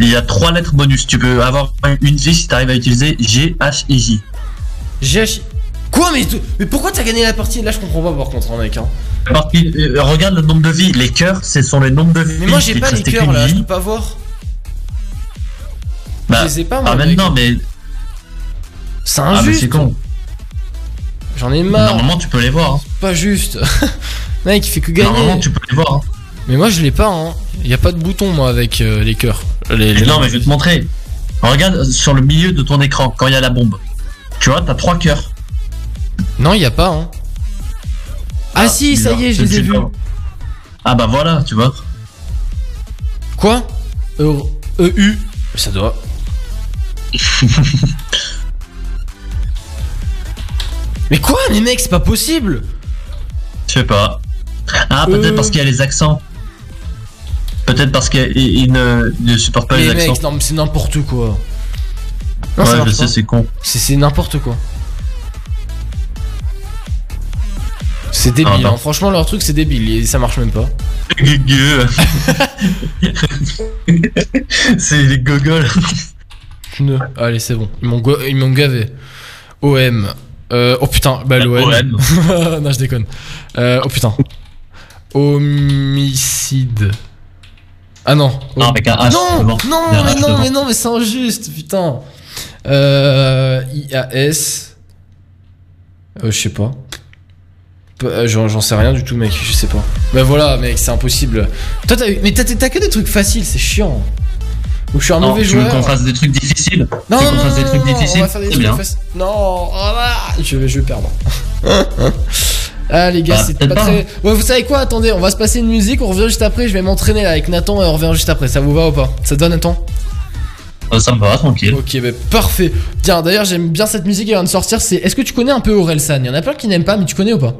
Il y a trois lettres bonus. Tu peux avoir une vie si t'arrives à utiliser G, H et J. GH. Quoi, mais, mais pourquoi t'as gagné la partie? Là, je comprends pas par contre, hein, mec. Hein. Euh, regarde le nombre de vies. Les cœurs, ce sont les nombres de vies. Mais moi, j'ai pas les cœurs là, je peux pas voir. Bah, je les ai pas, moi. Ah, maintenant, mais. C'est Ah, mais injuste. c'est con. J'en ai marre. Normalement, tu peux les voir. hein. Pas juste. mec, il fait que gagner. Normalement, tu peux les voir. hein. Mais moi, je l'ai pas. Hein. Y a pas de bouton, moi, avec euh, les cœurs. Les, les- Non, mais je vais te montrer. Regarde sur le milieu de ton écran quand il y a la bombe. Tu vois, t'as trois cœurs. Non, y a pas. Hein. Ah, si, ça y est, je les ai vus. Ah bah voilà, tu vois. Quoi? E- EU. Ça doit. Mais quoi, les mecs, c'est pas possible Je sais pas. Ah, peut-être Euh. parce qu'il y a les accents. Peut-être parce qu'il il ne, ne supporte pas les, Les accents. mecs, non, mais c'est n'importe quoi. Non, ouais, je sais, c'est con. C'est n'importe quoi. C'est débile, Ah, non. hein. franchement leur truc c'est débile et ça marche même pas. C'est les gogoles. Allez c'est bon, ils m'ont go- gavé. OM. Euh, oh putain, bah l'OM. OM. non je déconne. Euh, oh putain. Homicide. Ah non. Non, avec un H. non, non, mais non, mais non, mais c'est injuste, putain. Euh, IAS. Euh, je sais pas. Euh, J'en sais rien du tout, mec. Je sais pas. Mais voilà, mec, c'est impossible. Toi, t'as mais t'as t'as que des trucs faciles, c'est chiant. Ou je suis un Non, mauvais tu veux joueur. qu'on fasse des trucs difficiles Non, non, non, fasse des non, trucs non, difficiles On va faire des trucs faciles. Non, oh là, je vais, je vais perdre. ah les gars, Bah, c'est peut-être pas pas, très. Ouais, vous savez quoi Attendez, on va se passer une musique, on revient juste après. Je vais m'entraîner là avec Nathan et on revient juste après. Ça vous va ou pas? Ça te va, Nathan? Euh, Ça me va, tranquille. Ok, bah parfait. Tiens, d'ailleurs, j'aime bien cette musique qui vient de sortir. C'est. Est-ce que tu connais un peu Orelsan Il y en a plein qui n'aiment pas, mais tu connais ou pas?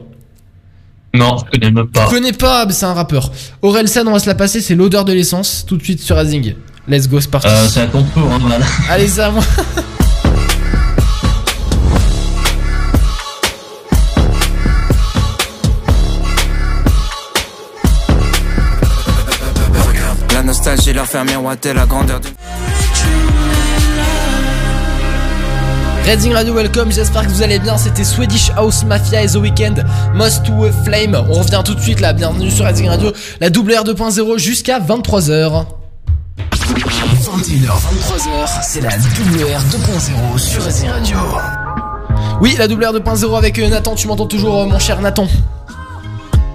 Non, je connais même pas. Tu connais pas, mais c'est un rappeur. Orelsan, on va se la passer. C'est l'odeur de l'essence. Tout de suite sur Azing. Let's go, c'est parti. Euh, c'est à ton tour, hein. Allez, à moi. nostalgie leur fait miroiter la grandeur du. Redding Radio, welcome, j'espère que vous allez bien. C'était Swedish House Mafia et The Weeknd, Most to a Flame. On revient tout de suite là, bienvenue sur Redding Radio, la double R 2.0 jusqu'à 23h. 21h, 23h, c'est la WR 2.0 sur Racing Radio. Oui, la double R 2.0 avec euh, Nathan, tu m'entends toujours, euh, mon cher Nathan?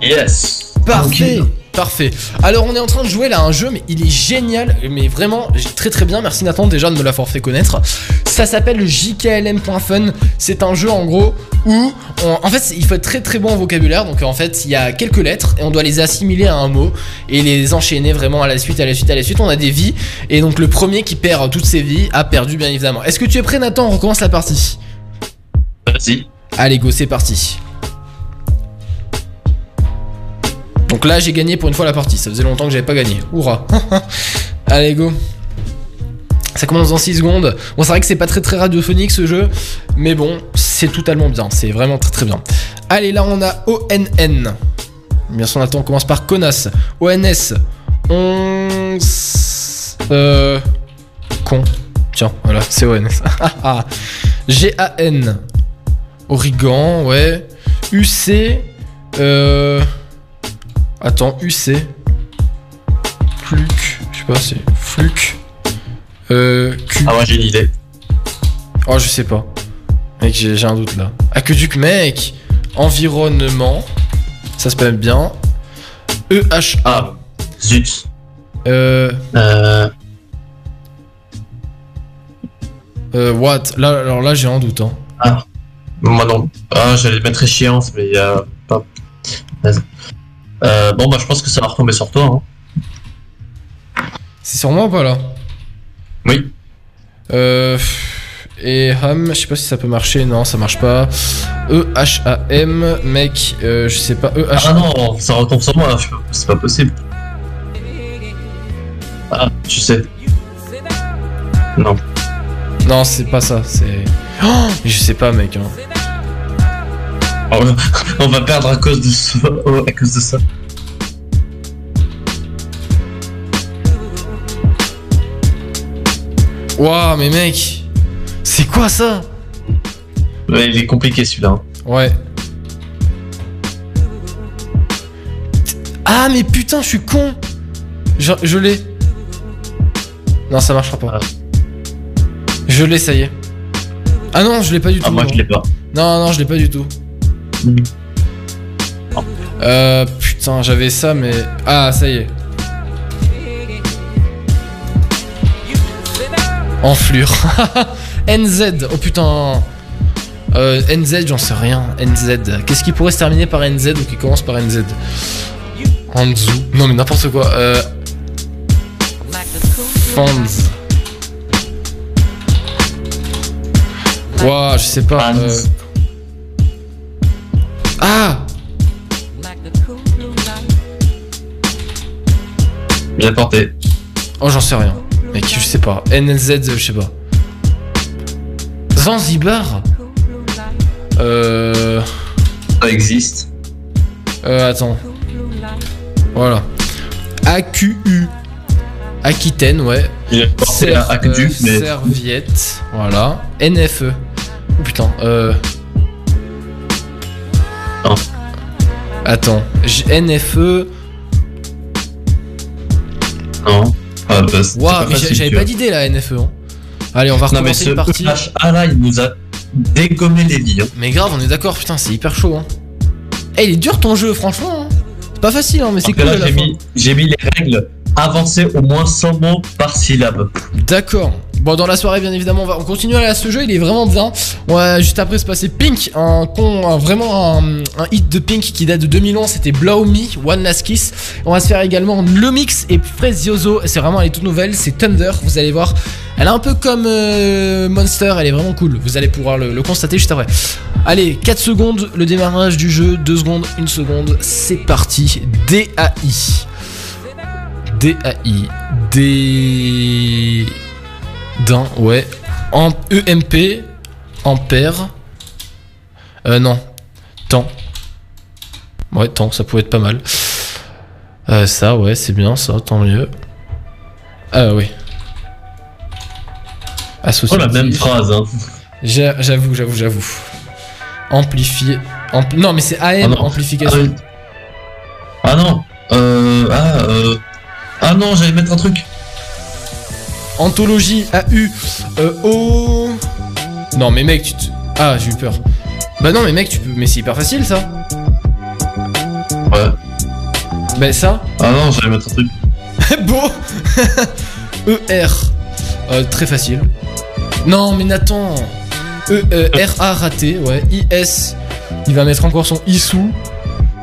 Yes. Parfait. Parfait. Alors on est en train de jouer là à un jeu, mais il est génial, mais vraiment très très bien. Merci Nathan déjà de me l'avoir fait connaître. Ça s'appelle JKLM.fun. C'est un jeu en gros où, on- en fait, il faut être très très bon en vocabulaire. Donc en fait, il y a quelques lettres et on doit les assimiler à un mot et les enchaîner vraiment à la suite, à la suite, à la suite. On a des vies et donc le premier qui perd toutes ses vies a perdu bien évidemment. Est-ce que tu es prêt Nathan? On recommence la partie. Vas-y. Allez go, c'est parti. Donc là, j'ai gagné pour une fois la partie. Ça faisait longtemps que j'avais pas gagné. Hurrah. Allez go. Ça commence dans 6 secondes. Bon, c'est vrai que c'est pas très très radiophonique ce jeu, mais bon, c'est totalement bien. C'est vraiment très très bien. Allez, là on a ONN. Bien sûr, Nathan, on commence par connasse. ONS. On. Euh. Con. Tiens, voilà, c'est ONS. G-A-N. Origan, ouais. UC. Euh. Attends, UC. Fluc. Je sais pas, c'est. Fluc. Euh. Q. Ah, moi j'ai une idée. Oh, je sais pas. Mec, j'ai un doute là. Aqueduc, mec. Environnement. Ça se passe bien. EHA. Ah, zut. Euh. Euh, Euh. What? Là, alors là, j'ai un doute, hein. moi non. Ah, j'allais mettre échéance, mais il y a pas. Euh, bon, bah, je pense que ça va retomber sur toi. Hein. C'est sur moi ou pas là? Oui. Euh. Et Ham, je sais pas si ça peut marcher, non, ça marche pas. E-H-A-M, mec, euh, je sais pas, E-H. Ah non, ça retombe sur moi, c'est pas possible. Ah, tu sais. Non. Non, c'est pas ça, c'est. Oh, je sais pas, mec. Hein. On va- On va perdre à cause de ça. À cause de ça. Waouh, mais mec, c'est quoi ça? Ouais, il est compliqué celui-là. hein. Ouais. Ah, mais putain, je suis con Je, je l'ai. Non, ça marchera pas. Ah. Je l'ai, ça y est. Ah non, je l'ai pas du tout. Ah, moi non. je l'ai pas. Non, non, je l'ai pas du tout. Mhm. Euh, putain, j'avais ça, mais. Ah, ça y est. Enflure. NZ. Oh putain. Euh, NZ, j'en sais rien. NZ. Qu'est-ce qui pourrait se terminer par NZ ou qui commence par NZ Anzu. Non, mais n'importe quoi. Euh. Fans. Ouah, je sais pas. Euh. Ah Bien tenté. Oh, j'en sais rien. Mec, je sais pas. NZ, je sais pas. Zanzibar Euh. Ça existe. Euh, attends. Voilà. AQU. Aquitaine, ouais. Porté à Aqueduc, euh. Serviette. Voilà. NFE. Oh putain. Euh. Non. Attends. NFE. Non. Ah, bah, j'a- j'avais pas d'idée là, NFE. hein. Allez, on va Non, mais recommencer ce une partie. EHA là, il nous a. dégommer les vies. hein. Mais grave, on est d'accord, putain, c'est hyper chaud. Hein. Eh, il est dur ton jeu, franchement. hein. C'est pas facile, hein, mais c'est cool là, j'ai mis, j'ai mis les règles avancer au moins 100 mots par syllabe. D'accord. Bon, dans la soirée, bien évidemment, on va on continue à ce jeu. Il est vraiment bien. On va juste après se passer Pink, un con, vraiment un, un hit de Pink qui date de 2011. C'était Blow Me, One Last Kiss. On va se faire également le mix et Prezioso. C'est vraiment elle est toute nouvelle. C'est Thunder. Vous allez voir. Elle est un peu comme euh, Monster. Elle est vraiment cool. Vous allez pouvoir le, le constater juste après. Allez, 4 secondes. Le démarrage du jeu. 2 secondes, 1 seconde. C'est parti. DAI. DAI. D. D'un, ouais. En EMP. Ampère. Euh, non. Temps. Ouais, temps, ça pouvait être pas mal. Euh, ça, ouais, c'est bien, ça, tant mieux. Ah, oui. Oh, Associatif. la même phrase, hein. J'a- J'avoue, j'avoue, j'avoue. Amplifier. ampli- non, mais c'est AM, Ah amplification. Ah non, euh, ah, euh, ah non, j'allais mettre un truc. Anthologie AU euh, O. Non, mais mec, tu te. Ah, j'ai eu peur. Bah non, mais mec, tu peux. Mais c'est hyper facile ça. Ouais. Bah ça. Ah non, j'allais mettre un truc. Beau ER. Euh, très facile. Non, mais Nathan. E, euh, RA raté, ouais. IS. Il va mettre encore son ISOU.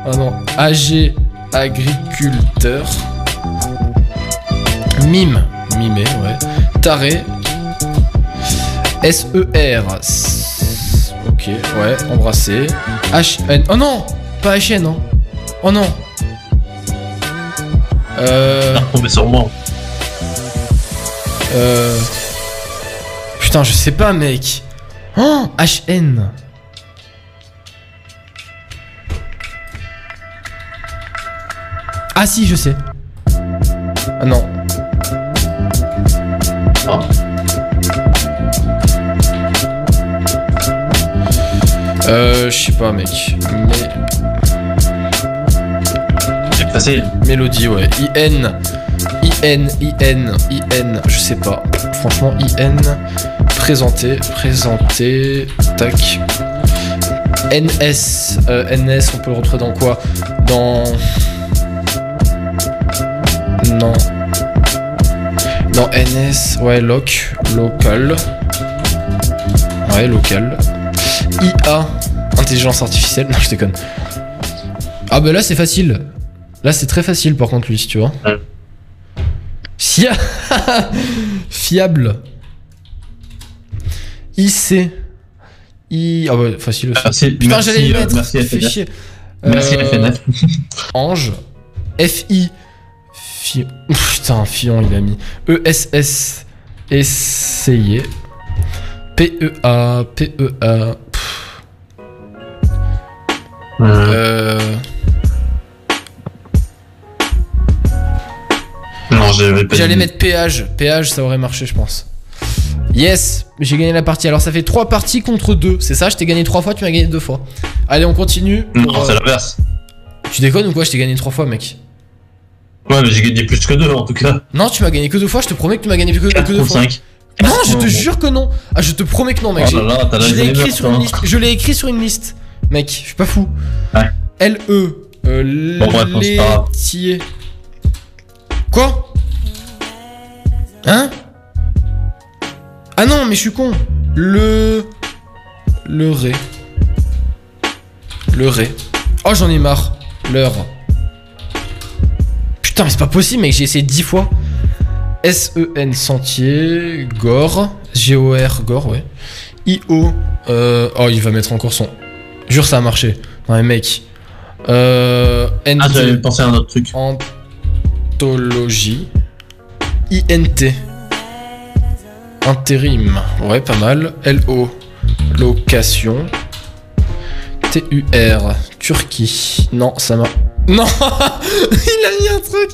Ah non. AG agriculteur. Mime. Mimé, ouais. Taré. SER. Ok, ouais, embrassé. HN. Oh non Pas HN, non. Oh non. Euh. Tombé sur moi. Euh... Putain, je sais pas, mec. Oh, HN. Ah si, je sais. Ah non. Euh, je sais pas, mec. Mais... C'est facile. Mélodie, ouais. IN. IN, IN, IN, je sais pas. Franchement, IN. Présenter, présenter. Tac. NS. euh, NS, on peut le retrouver dans quoi? Dans. Non. Dans NS, ouais, loc. Local. Ouais, local. IA. Intelligence artificielle. Non, je déconne. Ah, bah là, c'est facile. Là, c'est très facile par contre, lui, si tu vois. Ouais. Fia... Fiable. IC. I. Ah ouais, facile aussi. Merci, Putain, j'allais le euh, mettre. merci FNF. chier. Merci Euh, FNF. Ange. FI. Putain, Fion, il a mis. ESS. Essayer. PEA. PEA. Euh. Non, J'allais mettre péage. Péage, ça aurait marché, je pense. Yes, j'ai gagné la partie. Alors ça fait 3 parties contre 2. C'est ça, je t'ai gagné 3 fois, tu m'as gagné 2 fois. Allez, on continue. Non, pour, c'est euh, l'inverse. Tu déconnes ou quoi Je t'ai gagné 3 fois, mec. Ouais, mais j'ai gagné plus que deux en tout cas. Non, tu m'as gagné que 2 fois, je te promets que tu m'as gagné que, que 4 2 contre fois. 5. Non, je te jure que non. Ah, je te promets que non, mec. Oh là là, je l'ai écrit sur une toi. liste. Je l'ai écrit sur une liste. Mec, je suis pas fou. Ouais. L-E. Euh, Bon, bref, on se parle. laitier. Quoi? Hein? Ah non, mais je suis con. Le. Le ré. Le ré. Oh, j'en ai marre. L'heure. Putain, mais c'est pas possible, mec. J'ai essayé 10 fois. S-E-N Sentier. Gore. G-O-R. Gore, ouais. I-O. Euh... Oh, il va mettre encore son. Jure, ça a marché. Non, mais mec. Euh. NT. Ah, j'avais pensé à un autre truc. Anthologie. INT. Intérim. Ouais, pas mal. LO. Location. TUR. Turquie. Non, ça m'a. Non Il a mis un truc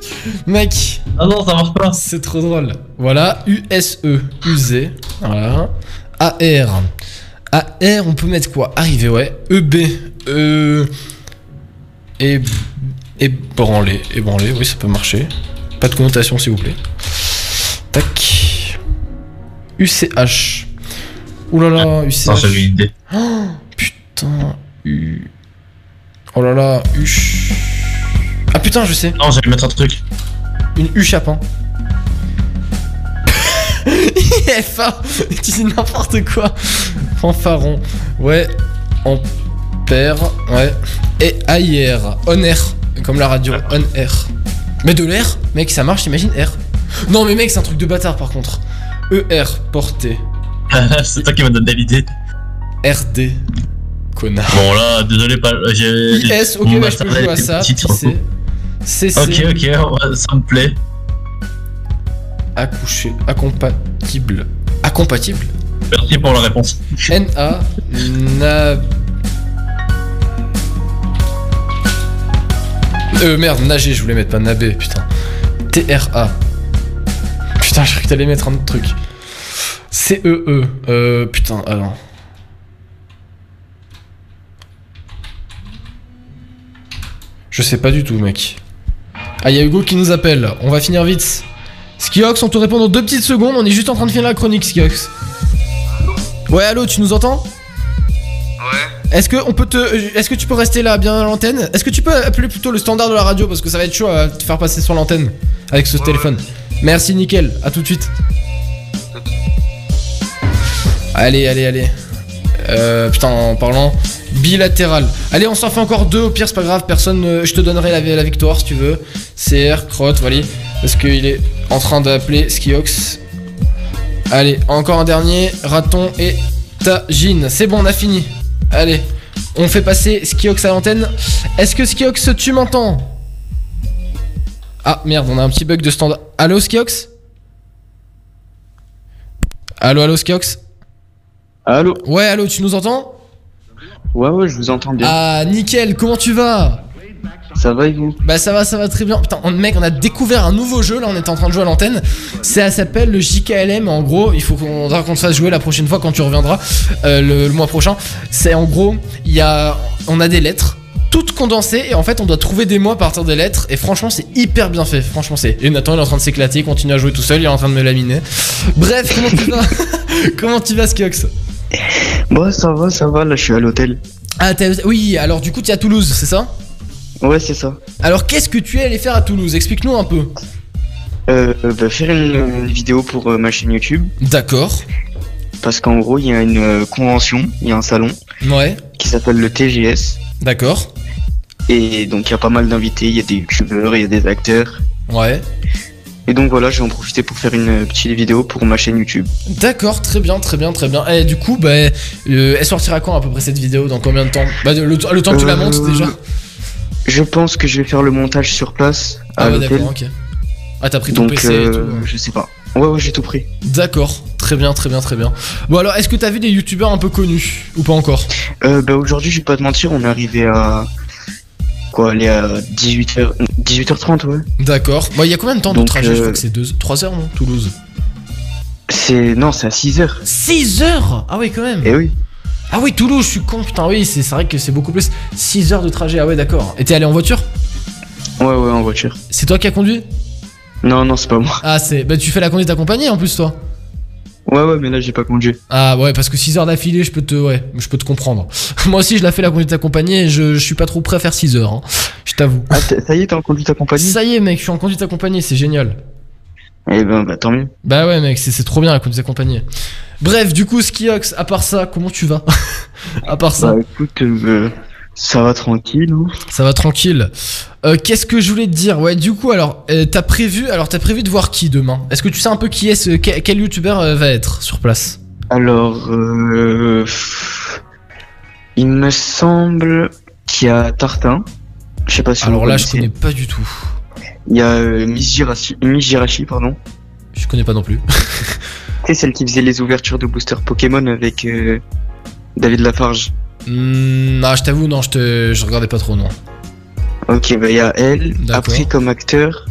Mec Ah non, ça marche pas. C'est trop drôle. Voilà. USE. Usé. Voilà. AR. AR, on peut mettre quoi? Arrivé, ouais. EB. E. Et. Ébranlé. Ébranlé, oui, ça peut marcher. Pas de connotation, s'il vous plaît. Tac. UCH. Ouh là là, Non, UCH. j'avais une idée. Oh, putain, U. Oh là là, U. Ah putain, je sais. Non, j'allais mettre un truc. Une U chapin. FA, tu dis n'importe quoi. Fanfaron. Ouais. Ampère. Ouais. Et AIR. On air. Comme la radio. On air. Mais de l'air Mec, ça marche, imagine R. Non, mais mec, c'est un truc de bâtard par contre. ER, portée. c'est toi qui m'as donné l'idée. RD. Connard. Bon, là, désolé, pas. IS, ok, bah, je peux jouer à ça. CC. Ok, ok, ça me plaît. Accouché. Incompatible. Incompatible? Merci pour la réponse. NA. Na. Euh, merde, nager, je voulais mettre pas nabé, putain. TRA. Putain, j'ai cru que t'allais mettre un autre truc. CEE. Euh, putain, alors. Je sais pas du tout, mec. Ah, y a Hugo qui nous appelle. On va finir vite. Skiox, on te répond dans deux petites secondes. On est juste en train de finir la chronique, Skiox. Ouais, allô, tu nous entends? Ouais. Est-ce que on peut te, est-ce que tu peux rester là bien à l'antenne? Est-ce que tu peux appeler plutôt le standard de la radio parce que ça va être chaud à te faire passer sur l'antenne avec ce téléphone. Merci, nickel. À tout de suite. Allez, allez, allez. Euh, putain, en parlant bilatéral. Allez, on s'en fait encore deux. Au pire, c'est pas grave. Personne, euh, je te donnerai la, la victoire si tu veux. CR, crotte, voilà. Parce qu'il est en train d'appeler Skiox. Allez, encore un dernier. Raton et Tagine. C'est bon, on a fini. Allez, on fait passer Skiox à l'antenne. Est-ce que Skiox, tu m'entends? Ah merde, on a un petit bug de standard. Allô Skiox? Allô, allô Skiox? Allô? Ouais, allô, tu nous entends? Ouais, ouais, je vous entends bien. Ah, nickel, comment tu vas? Ça va et vous? Bah ça va, ça va très bien. Putain, on- mec, on a découvert un nouveau jeu, là on était en train de jouer à l'antenne. Ça s'appelle le JKLM, en gros, il faut qu'on qu'on te fasse jouer la prochaine fois quand tu reviendras, euh, le, le mois prochain. C'est en gros, il y a, on a des lettres, toutes condensées, et en fait on doit trouver des mots à partir des lettres, et franchement c'est hyper bien fait, franchement c'est... Et Nathan il est en train de s'éclater, il continue à jouer tout seul, il est en train de me laminer. Bref, comment tu vas? Comment tu vas Skiox? Bon, ça va, ça va, là je suis à l'hôtel. Ah oui, alors du coup tu es à Toulouse, c'est ça? Ouais, c'est ça. Alors qu'est-ce que tu es allé faire à Toulouse? Explique-nous un peu. Euh, bah, faire une, vidéo pour euh, ma chaîne YouTube. D'accord. Parce qu'en gros, il y a une euh, convention, il y a un salon Ouais. qui s'appelle le TGS. D'accord. Et donc il y a pas mal d'invités, il y a des youtubeurs, il y a des acteurs. Ouais. Et donc voilà, je vais en profiter pour faire une euh, petite vidéo pour ma chaîne YouTube. D'accord, très bien, très bien, très bien. Et du coup, bah, euh, elle sortira quand à peu près cette vidéo? Dans combien de temps? Bah, le, le temps que tu la Euh, montes déjà? Je pense que je vais faire le montage sur place Ah, ouais, l'hôtel. d'accord, ok. Ah, t'as pris ton Donc PC et euh, tout. je sais pas. Ouais, ouais, j'ai tout pris. D'accord, très bien, très bien, très bien. Bon, alors, est-ce que t'as vu des youtubeurs un peu connus Ou pas encore? Euh, bah aujourd'hui, je vais pas te mentir, on est arrivé à quoi, aller à 18h 18h30, ouais. D'accord. Bon, il y a combien de temps de Donc, trajet Je euh, crois que c'est 3 heures, non Toulouse C'est non, c'est à 6h. 6 heures? Ah oui, quand même. Eh oui. Ah oui, Toulouse, je suis con, putain, oui, c'est c'est vrai que c'est beaucoup plus. 6 heures de trajet, ah ouais, d'accord. Et t'es allé en voiture? Ouais, ouais, en voiture. C'est toi qui as conduit? Non, non, c'est pas moi. Ah, c'est. Bah, tu fais la conduite accompagnée en plus, toi Ouais, ouais, mais là, j'ai pas conduit. Ah ouais parce que 6 heures d'affilée je peux te ouais je peux te comprendre. Moi aussi je la fais la conduite accompagnée et je, je suis pas trop prêt à faire 6 heures hein. Je t'avoue. Ah, ça y est, t'es en conduite accompagnée Ça y est mec je suis en conduite accompagnée c'est génial. Eh ben, bah, tant mieux. Bah ouais mec c'est c'est trop bien la conduite accompagnée. Bref du coup Skiox à part ça comment tu vas? À part ça Bah, écoute, euh, ça va tranquille, hein. ça va tranquille. Euh, Qu'est-ce que je voulais te dire? Ouais du coup alors euh, t'as prévu alors t'as prévu de voir qui demain? Est-ce que tu sais un peu qui est ce quel, quel youtubeur euh, va être sur place? Alors, euh, il me semble qu'il y a Tartin. Je sais pas si Alors là je connais pas du tout. Il y a euh, Miss Jirachi, Miss Jirachi, pardon. Je connais pas non plus. C'est celle qui faisait les ouvertures de booster Pokémon avec David Lafarge. Ah je t'avoue non je te je regardais pas trop non. Ok, bah il y a elle. Après, comme acteur,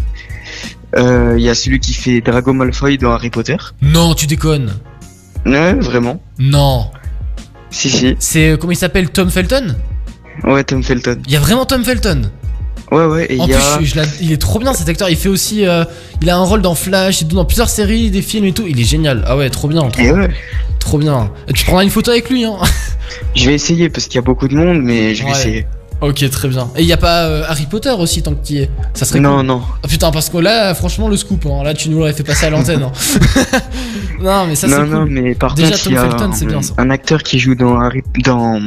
euh, il y a celui qui fait Drago Malfoy dans Harry Potter. Non, tu déconnes. Ouais, vraiment. Non. Si, si. C'est euh, comment il s'appelle Tom Felton? Ouais, Tom Felton. Il y a vraiment Tom Felton? Ouais, ouais, et En il y plus, a. je- je il est trop bien cet acteur. Il fait aussi, euh, il a un rôle dans Flash dans plusieurs séries, des films et tout. Il est génial. Ah ouais, trop bien, trop, ouais, trop bien. Tu prendras une photo avec lui, hein. je vais essayer parce qu'il y a beaucoup de monde, mais je vais Ouais. essayer. Ok, très bien. Et il y a pas euh, Harry Potter aussi tant que tu y es. Ça serait Non, cool. non. Ah, putain, parce que là, franchement, le scoop. hein. Là, tu nous l'aurais fait passer à l'antenne. hein. non, mais ça c'est non, cool. non, mais par Déjà, contre, Tom il y a Felton, c'est bien, ça. un acteur qui joue dans, Harry... dans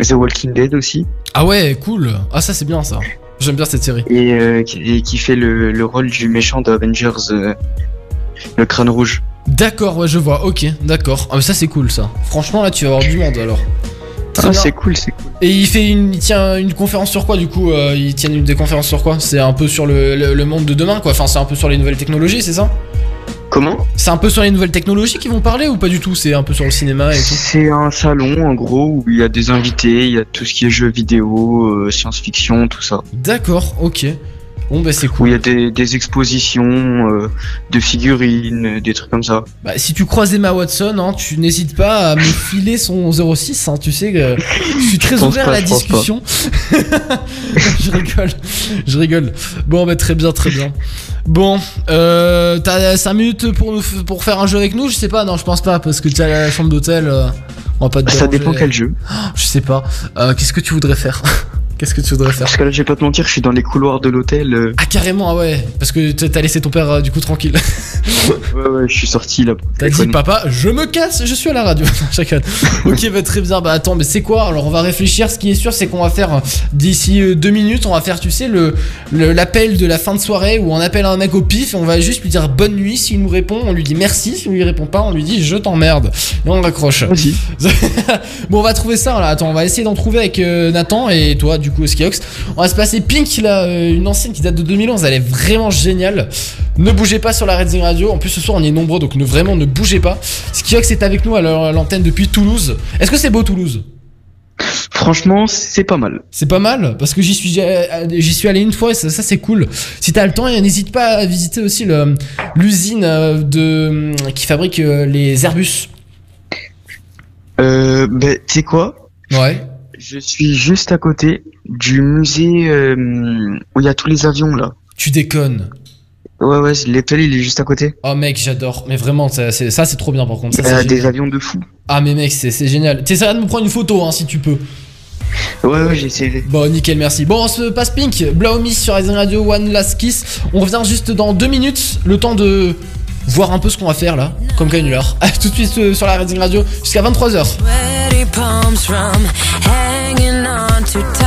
The Walking Dead aussi, Ah ouais, cool. Ah ça c'est bien ça. J'aime bien cette série. et, euh, qui, et qui fait le, le rôle du méchant d'Avengers, euh, le crâne rouge. D'accord, ouais, je vois. Ok, d'accord. Ah mais ça c'est cool ça. Franchement, là, tu vas avoir du monde alors. Très Ah, c'est cool, c'est cool. Et il fait une, il tient une conférence sur quoi du coup euh, Il tient une des conférences sur quoi? C'est un peu sur le, le- le monde de demain quoi. Enfin, c'est un peu sur les nouvelles technologies, c'est ça? Comment C'est un peu sur les nouvelles technologies qu'ils vont parler ou pas du tout? C'est un peu sur le cinéma et tout? C'est un salon en gros où il y a des invités, il y a tout ce qui est jeux vidéo, euh, science-fiction, tout ça. D'accord, ok. Bon bah c'est Où cool. il y a des, des expositions euh, de figurines, euh, des trucs comme ça. Bah, si tu croises Emma Watson, hein, tu n'hésites pas à me filer son 06. Hein, tu sais que je suis très Je ouvert pas, à la discussion. je rigole, je rigole. Bon, bah très bien, très bien. Bon, euh, t'as 5 minutes pour, nous pour faire un jeu avec nous? Je sais pas, non, je pense pas, parce que tu as la chambre d'hôtel. euh, on va pas te Ça déranger. dépend quel jeu. Je sais pas. Euh, Qu'est-ce que tu voudrais faire? Qu'est-ce que tu voudrais faire Parce que là, je vais pas te mentir, je suis dans les couloirs de l'hôtel. euh, Ah, carrément, ah ouais. Parce que t'as laissé ton père euh, du coup tranquille. Ouais, ouais, je suis sorti là. pour T'as dit téléphoner. papa, je me casse, je suis à la radio. Chacun. ok, bah très bien. Bah attends, mais c'est quoi? Alors on va réfléchir. Ce qui est sûr, c'est qu'on va faire euh, d'ici euh, deux minutes, on va faire, tu sais, le le- l'appel de la fin de soirée où on appelle un mec au pif et on va juste lui dire bonne nuit. S'il nous répond, on lui dit merci. S'il lui répond pas, on lui dit je t'emmerde. Et on raccroche. Vas-y. bon, on va trouver ça là. Attends, on va essayer d'en trouver avec euh, Nathan et toi, du coup, Skiox. On va se passer Pink, là, euh, une ancienne qui date de 2011. Elle est vraiment géniale. Ne bougez pas sur la Red Zing Radio. En plus, ce soir, on est nombreux, donc ne, vraiment ne bougez pas. Skiox est avec nous à l'antenne depuis Toulouse. Est-ce que c'est beau Toulouse? Franchement, c'est pas mal. C'est pas mal parce que j'y suis euh, j'y suis allé une fois et ça, ça, c'est cool. Si t'as le temps, n'hésite pas à visiter aussi l'usine euh, de qui fabrique les Airbus. Euh, bah, tu sais quoi? Ouais. Je suis juste à côté du musée euh, où il y a tous les avions là. Tu déconnes. Ouais, ouais, l'hôtel il est juste à côté. Oh mec, j'adore. Mais vraiment, ça c'est ça, c'est trop bien par contre. Ça, a des avions de fou. Ah mais mec, c'est c'est génial. T'essaieras de me prendre une photo hein, si tu peux. Ouais, ouais, j'ai essayé. Bon, nickel, merci. Bon, on se passe Pink, Blaumis sur Rising Radio, One Last Kiss. On revient juste dans deux minutes, le temps de voir un peu ce qu'on va faire là, comme canular. Tout de suite euh, sur la Rising Radio jusqu'à 23h. Too.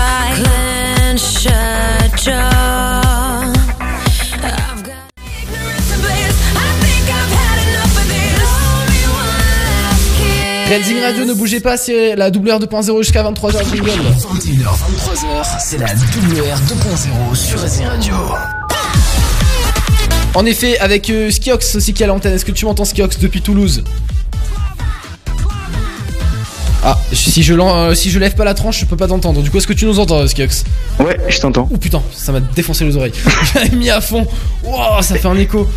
Rising Radio, ne bougez pas, c'est la double R 2.0 jusqu'à 23h. Jingle. 21h, 23h, c'est la WR 2.0 sur Racing Radio. En effet, avec euh, Skiox aussi qui est à l'antenne. Est-ce que tu m'entends Skiox depuis Toulouse? Ah, si je, l'en- euh, si je lève pas la tranche, je peux pas t'entendre. Du coup, est-ce que tu nous entends, Skiox Ouais, je t'entends. Oh putain, ça m'a défoncé les oreilles. J'avais mis à fond. Wow, ça fait un écho.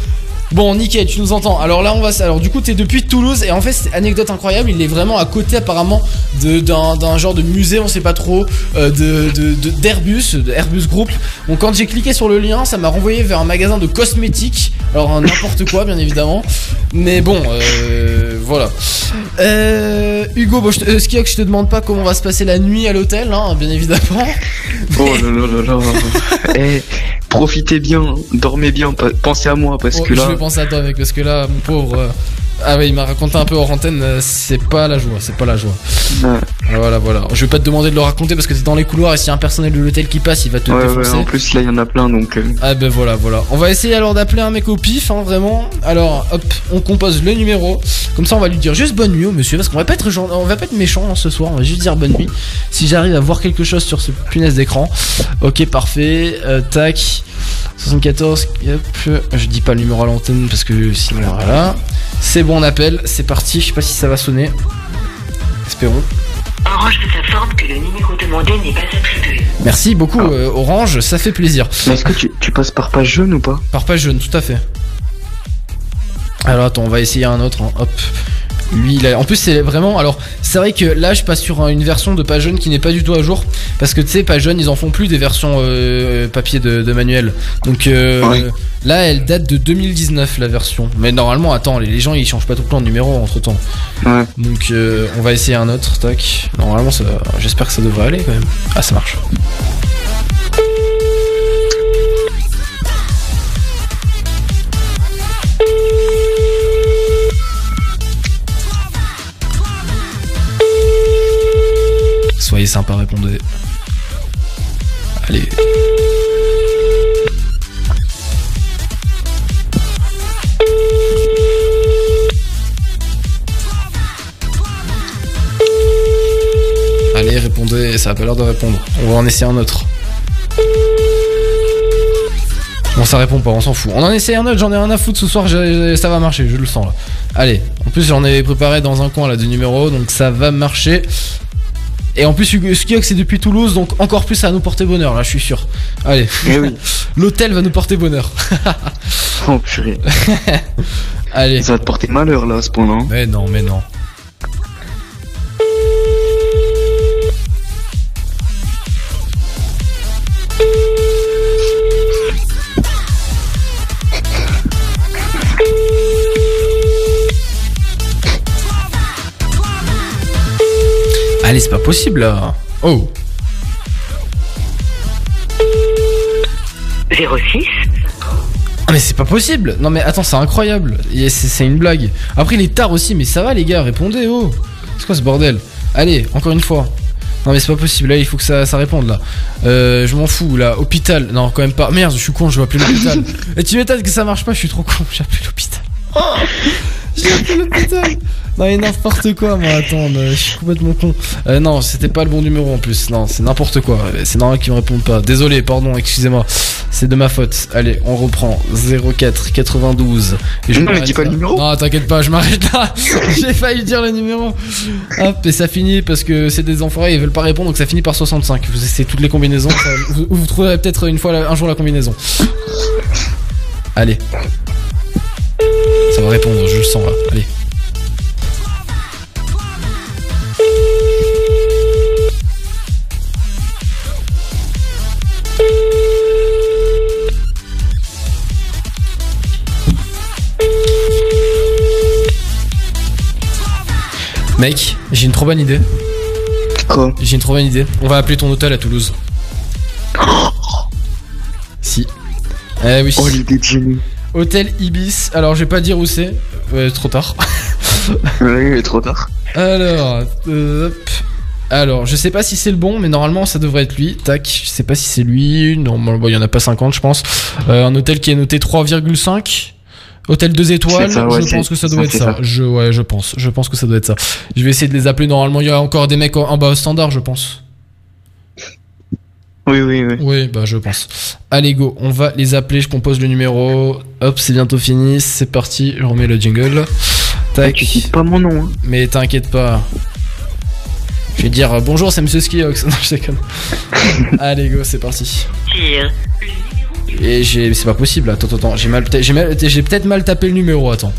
Bon, nickel, tu nous entends. Alors là, on va. Alors du coup, t'es depuis Toulouse et en fait, c'est anecdote incroyable. Il est vraiment à côté apparemment d'un genre de musée, on sait pas trop, euh, de de- de- d'Airbus, de, Airbus Group. Donc quand j'ai cliqué sur le lien, ça m'a renvoyé vers un magasin de cosmétiques. Alors n'importe quoi, bien évidemment. Mais bon, euh, voilà. Euh, Hugo, bon, je te- euh, Skiox, je te demande pas comment va se passer la nuit à l'hôtel, hein, bien évidemment. Oh là là là là. Eh, profitez bien, dormez bien, pensez à moi parce Oh, que Je là. vais penser à toi mec parce que là mon pauvre euh, Ah ouais il m'a raconté un peu hors antenne euh, C'est pas la joie C'est pas la joie. Ouais, Ah, Voilà voilà. Je vais pas te demander de le raconter parce que t'es dans les couloirs Et s'il y a un personnel de l'hôtel qui passe il va te ouais, ouais, défoncer en plus là il y en a plein donc. euh, Ah ben voilà voilà. On va essayer alors d'appeler un mec au pif hein, vraiment. Alors hop on compose le numéro. Comme ça on va lui dire juste bonne nuit au monsieur Parce qu'on va pas être on va pas être méchant hein, ce soir. On va juste dire bonne nuit. Si j'arrive à voir quelque chose sur ce punaise d'écran. Ok parfait. Euh, Tac. 74 hop, Je dis pas le numéro à l'antenne parce que sinon voilà. C'est bon on appelle C'est parti Je sais pas si ça va sonner Espérons Orange vous informe que le numéro demandé n'est pas attribué. Merci beaucoup euh, Orange ça fait plaisir Mais est-ce que tu, tu passes par page jaune ou pas? Par page jaune, tout à fait. Alors attends, on va essayer un autre. hein. Hop. Lui, il a- en plus, c'est vraiment. Alors, c'est vrai que là, je passe sur une version de Pas Jeune qui n'est pas du tout à jour. Parce que tu sais, Pas Jeune, ils en font plus des versions euh, papier de, de manuel. Donc euh, là, elle date de 2019, la version. Mais normalement, attends, les, les gens, ils changent pas tout le temps de numéro entre temps. Ouais. Donc, euh, on va essayer un autre. Tac. Normalement, ça, j'espère que ça devrait aller quand même. Ah, ça marche. Soyez sympa, répondez. Allez. Allez, répondez, ça a pas l'air de répondre. On va en essayer un autre. Bon, ça répond pas, on s'en fout. On en essaie un autre, j'en ai rien à foutre ce soir, ça va marcher, je le sens là. Allez, en plus j'en ai préparé dans un coin là de numéros, donc ça va marcher. Et en plus, Skiox c'est depuis Toulouse, donc encore plus ça va nous porter bonheur là, je suis sûr. Allez, Eh oui. l'hôtel va nous porter bonheur. Oh purée. Allez. Ça va te porter malheur là à ce. Mais non, mais non. Allez, c'est pas possible là. Oh. 06 Ah mais c'est pas possible Non mais attends, c'est incroyable. C'est une blague. Après il est tard aussi, mais ça va les gars, répondez oh. C'est quoi ce bordel? Allez, encore une fois. Non mais c'est pas possible, là il faut que ça, ça réponde là. Euh, je m'en fous là, hôpital. Non quand même pas. Merde, je suis con, je vais appeler l'hôpital. Et tu m'étonnes que ça marche pas, je suis trop con, j'ai appelé l'hôpital. J'ai appelé l'hôpital. Non mais n'importe quoi moi, attends, je suis complètement con. Euh, non, c'était pas le bon numéro en plus. Non, c'est n'importe quoi. C'est normal qu'ils me répondent pas. Désolé, pardon, excusez-moi. C'est de ma faute. Allez, on reprend. 04 92. Et Non, mais dis pas le numéro. Non, t'inquiète pas, je m'arrête là. J'ai failli dire le numéro. Hop, et ça finit parce que c'est des enfoirés, ils veulent pas répondre, donc ça finit par 65. Vous essayez toutes les combinaisons. ça- vous, vous trouverez peut-être une fois, un jour la combinaison. Allez. Ça va répondre, je le sens là. Allez. Mec, j'ai une trop bonne idée. Quoi J'ai une trop bonne idée. On va appeler ton hôtel à Toulouse. si. Eh oui. Oh l'idée de génie. Hôtel Ibis. Alors, je vais pas dire où c'est. Ouais, trop tard. Est trop tard. Alors, euh, hop. Alors, je sais pas si c'est le bon, mais normalement ça devrait être lui. Tac, je sais pas si c'est lui. Non, bon, il y en a pas 50, je pense. Euh, un hôtel qui est noté 3,5. Hôtel 2 étoiles, C'est ça, ouais, je pense que ça doit être ça. ça. Je, ouais, je pense. Je pense que ça doit être ça. Je vais essayer de les appeler. Normalement, il y a encore des mecs en, en bas au standard, je pense. Oui, oui, oui. Oui, bah je pense. Allez go, on va les appeler, je compose le numéro. Hop, c'est bientôt fini, c'est parti, je remets le jingle. Tac. Tu cites pas mon nom. Hein. Mais t'inquiète pas. Je vais dire euh, bonjour, c'est Monsieur Skiox. Non, je déconne. Allez go, c'est parti. Tire. Et j'ai, c'est pas possible. Attends, attends, attends. J'ai mal, j'ai mal- j'ai peut-être mal tapé le numéro. Attends.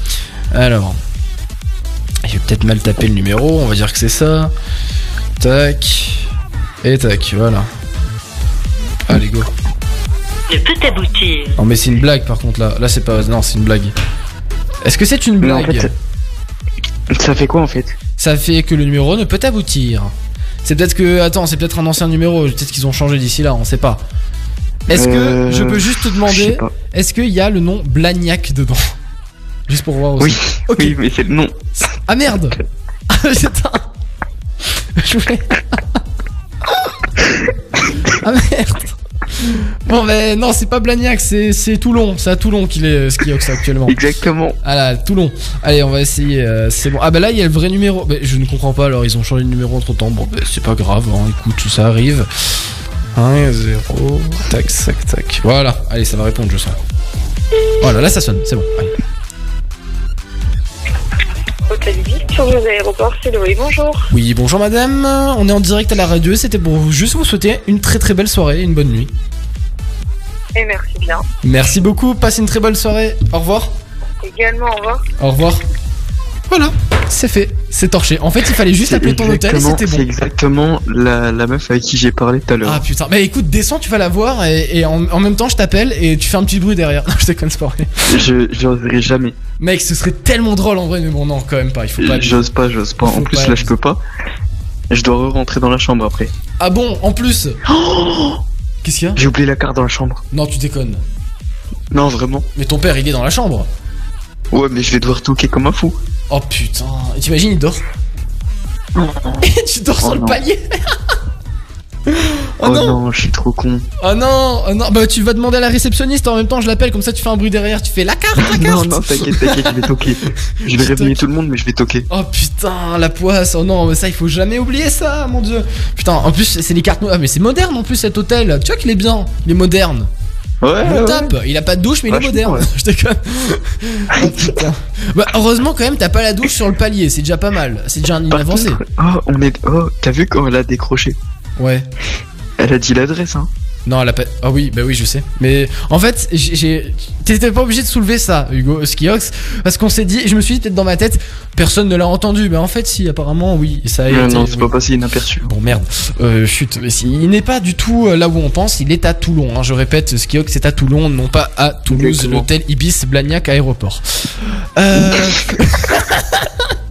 Alors, j'ai peut-être mal tapé le numéro. On va dire que c'est ça. Tac. Et tac. Voilà. Allez go. Ne peut aboutir. Non mais c'est une blague par contre là. Là c'est pas. Non c'est une blague. Est-ce que c'est une Mais en blague fait, ça fait quoi en fait? Ça fait que le numéro ne peut aboutir. C'est peut-être que. Attends, c'est peut-être un ancien numéro. Peut-être qu'ils ont changé d'ici là, on sait pas. Est-ce que Euh, je peux juste te demander. Est-ce qu'il y a le nom Blagnac dedans? Juste pour voir aussi. Oui, Ok. oui, mais c'est le nom. Ah merde Ah putain Je voulais. ah merde Bon ben non c'est pas Blagnac c'est c'est Toulon. C'est à Toulon qu'il est Skiox actuellement. Exactement. Ah là Toulon. Allez on va essayer euh, c'est bon. Ah bah là il y a le vrai numéro. Ben, Je ne comprends pas alors ils ont changé de numéro entre temps. Bon ben c'est pas grave hein, écoute ça arrive. 1 0 tac tac tac. Voilà. Allez ça va répondre je sens. Voilà là ça sonne. C'est bon. Allez. C'est Loé, bonjour. Oui, bonjour madame, on est en direct à la radio, c'était pour vous- juste vous souhaiter une très très belle soirée et une bonne nuit. Et merci bien. Merci beaucoup, passez une très bonne soirée, au revoir. Également, au revoir. Au revoir. Voilà, C'est fait, c'est torché. En fait, il fallait juste C'est appeler ton hôtel et c'était C'est bon. exactement la, la meuf avec qui j'ai parlé tout à l'heure. Ah putain, bah écoute, descends, tu vas la voir et, et en, en même temps, je t'appelle et tu fais un petit bruit derrière. Non, je déconne, c'est pas. Je j'oserais jamais. Mec, ce serait tellement drôle en vrai, mais bon, non, quand même pas, il faut pas. J'ose pas, j'ose pas. En plus, pas là, je peux pas. Je dois rentrer dans la chambre après. Ah bon, en plus Qu'est-ce qu'il y a? J'ai oublié la carte dans la chambre. Non, tu déconnes. Non, vraiment. Mais ton père, il est dans la chambre. Ouais, mais je vais devoir toquer comme un fou. Oh putain, t'imagines, il dort Et tu dors Oh sur le non. palier Oh, non. je suis trop con. Oh non, oh non, bah tu vas demander à la réceptionniste en même temps, je l'appelle, comme ça tu fais un bruit derrière, tu fais la carte, la Non, carte non, t'inquiète, t'inquiète, je vais toquer. Je vais réveiller tout le monde, mais je vais toquer. Oh putain, la poisse, oh non, mais ça il faut jamais oublier ça, mon dieu. Putain, en plus c'est les cartes, ah mais c'est moderne en plus cet hôtel, tu vois qu'il est bien, il est moderne. Ouais, Il ouais. tape, il a pas de douche mais il est moderne, ouais. je déconne. Oh, putain. Bah heureusement quand même t'as pas la douche sur le palier, c'est déjà pas mal, c'est déjà un niveau Par avancé. contre, oh, on est. Oh, t'as vu quand elle a décroché? Ouais. Elle a dit l'adresse, hein. Non, elle a pas. Ah oui, bah oui, je sais. Mais en fait, j'ai-. T'étais pas obligé de soulever ça, Hugo Skiox, parce qu'on s'est dit. Je me suis dit peut-être dans ma tête, personne ne l'a entendu. Mais en fait, si, apparemment, oui, ça a Non, été. non, c'est oui. pas passé inaperçu. Bon merde, euh, chut, mais si, il n'est pas du tout euh, là où on pense, il est à Toulon. hein. Je répète, Skiox c'est à Toulon, non pas à Toulouse, l'hôtel Ibis Blagnac aéroport. Euh...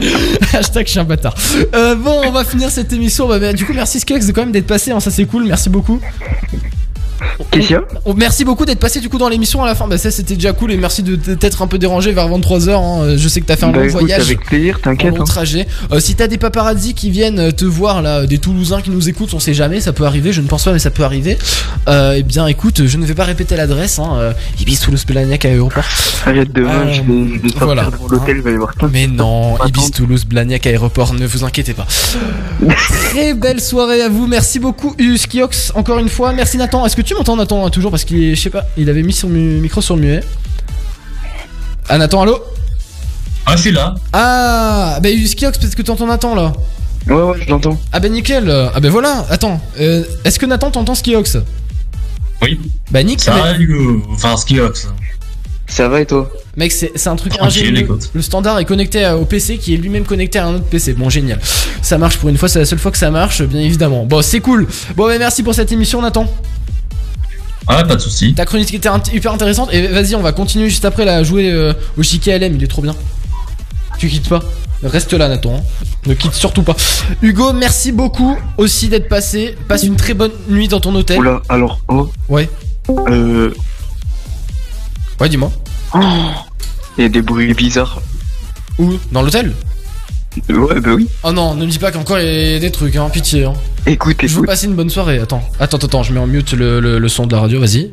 Hashtag je bâtard. Euh, bon, on va finir cette émission. Bah, bah, du coup, merci Skiox de quand même d'être passé, hein, ça c'est cool, merci beaucoup. A Oh, merci beaucoup d'être passé du coup dans l'émission à la fin. Bah ça c'était déjà cool et merci de t'être un peu dérangé vers 23h. Je sais que t'as fait un Bah, long écoute, voyage. avec plaisir, un t'inquiète. hein. trajet. Euh, si t'as des paparazzi qui viennent euh, te voir là, des Toulousains qui nous écoutent, on sait jamais, ça peut arriver. Je ne pense pas, mais ça peut arriver. Euh, eh bien, écoute, je ne vais pas répéter l'adresse. Hein, euh, Ibis Toulouse Blagnac à aéroport. Arrête demain, Euh, je vais, je vais sortir voilà. devant l'hôtel, il va y avoir plein de Mais non. Ibis Toulouse Blagnac aéroport, ne vous inquiétez pas. Très belle soirée à vous. Merci beaucoup Uskiox encore une fois. Merci Nathan. Est-ce que tu m'entends Nathan toujours parce qu'il est, je sais pas, il avait mis son mu- micro sur muet. Ah Nathan, allô? Ah, suis là. Ah, bah Uskiox, peut-être que t'entends Nathan là. Ouais, ouais, je l'entends. Ah bah nickel. Ah bah voilà. Attends, euh, est-ce que Nathan t'entend Skiox Oui. Bah nickel. Ça va, Hugo Enfin, Skiox. Ça va et toi? Mec, c'est c'est un truc ingénieux. Le standard est connecté au PC qui est lui-même connecté à un autre PC. Bon, génial. Ça marche pour une fois, c'est la seule fois que ça marche, bien évidemment. Bon, c'est cool. Bon, bah merci pour cette émission, Nathan. Ah, pas de soucis. Ta chronique était hyper intéressante. Et vas-y, on va continuer juste après là, à jouer euh, au chiquet LM. Il est trop bien. Tu quittes pas. Reste là, Nathan. hein. Ne quitte surtout pas. Hugo, merci beaucoup aussi d'être passé. Passe une très bonne nuit dans ton hôtel. Oula, alors, oh. Ouais. Euh. Ouais, dis-moi. Il y a des bruits bizarres. Où? Dans l'hôtel? Ouais, bah oui. Oh non, ne me dis pas qu'encore il y a des trucs, hein. Pitié, hein. Écoute, Je veux passer une bonne soirée. Attends, attends, attends, je mets en mute le, le- le son de la radio, vas-y.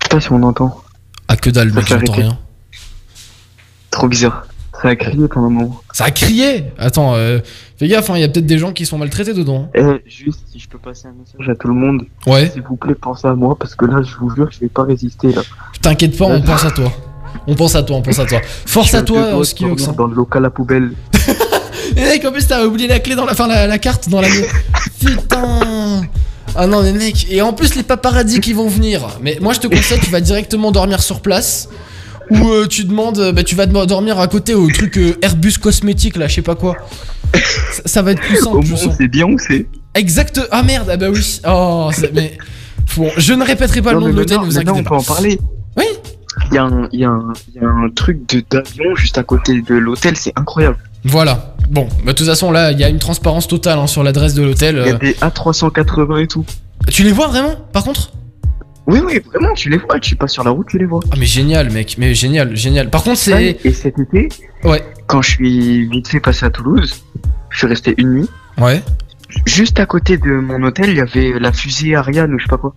Putain, si on entend. Ah, que dalle, mec, j'entends rien. Trop bizarre. Ça a crié pendant un moment. Ça a crié Attends, euh, fais gaffe, hein, il y a peut-être des gens qui sont maltraités dedans. Eh, juste, si je peux passer un message à tout le monde. Ouais. S'il vous plaît, pensez à moi, parce que là, je vous jure, je vais pas résister, là. T'inquiète pas, on pense à toi. On pense à toi, on pense à toi. Force à toi, de Skiox. dormir hein. Dans le local à poubelle. Et mec, en plus, t'as oublié la clé dans la. Enfin, la, la carte dans la. Putain Ah non, mais mec, et en plus, les paparazzi qui vont venir. Mais moi, je te conseille, tu vas directement dormir sur place. Ou euh, tu demandes, bah, tu vas dormir à côté au truc euh, Airbus cosmétique, là, je sais pas quoi. Ça, ça va être plus simple, Au moins, c'est bien où c'est. Exact. Ah merde, ah bah oui. Oh, mais. Bon, je ne répéterai pas Non, le nom de l'hôtel, vous inquiétez on pas. peut en parler. Oui. Il y, a un- y, a un- il y a un truc de- d'avion juste à côté de l'hôtel, c'est incroyable. Voilà. Bon, bah, de toute façon, là, il y a une transparence totale hein, sur l'adresse de l'hôtel. Il y a euh. des A380 et tout. Tu les vois vraiment, par contre? Oui, oui, vraiment, tu les vois. Tu passes sur la route, tu les vois. Ah, mais génial, mec. Mais génial, génial. Par contre, c'est. Et cet été, Ouais. quand je suis vite fait passé à Toulouse, je suis resté une nuit. Ouais. Juste à côté de mon hôtel, il y avait la fusée Ariane ou je sais pas quoi.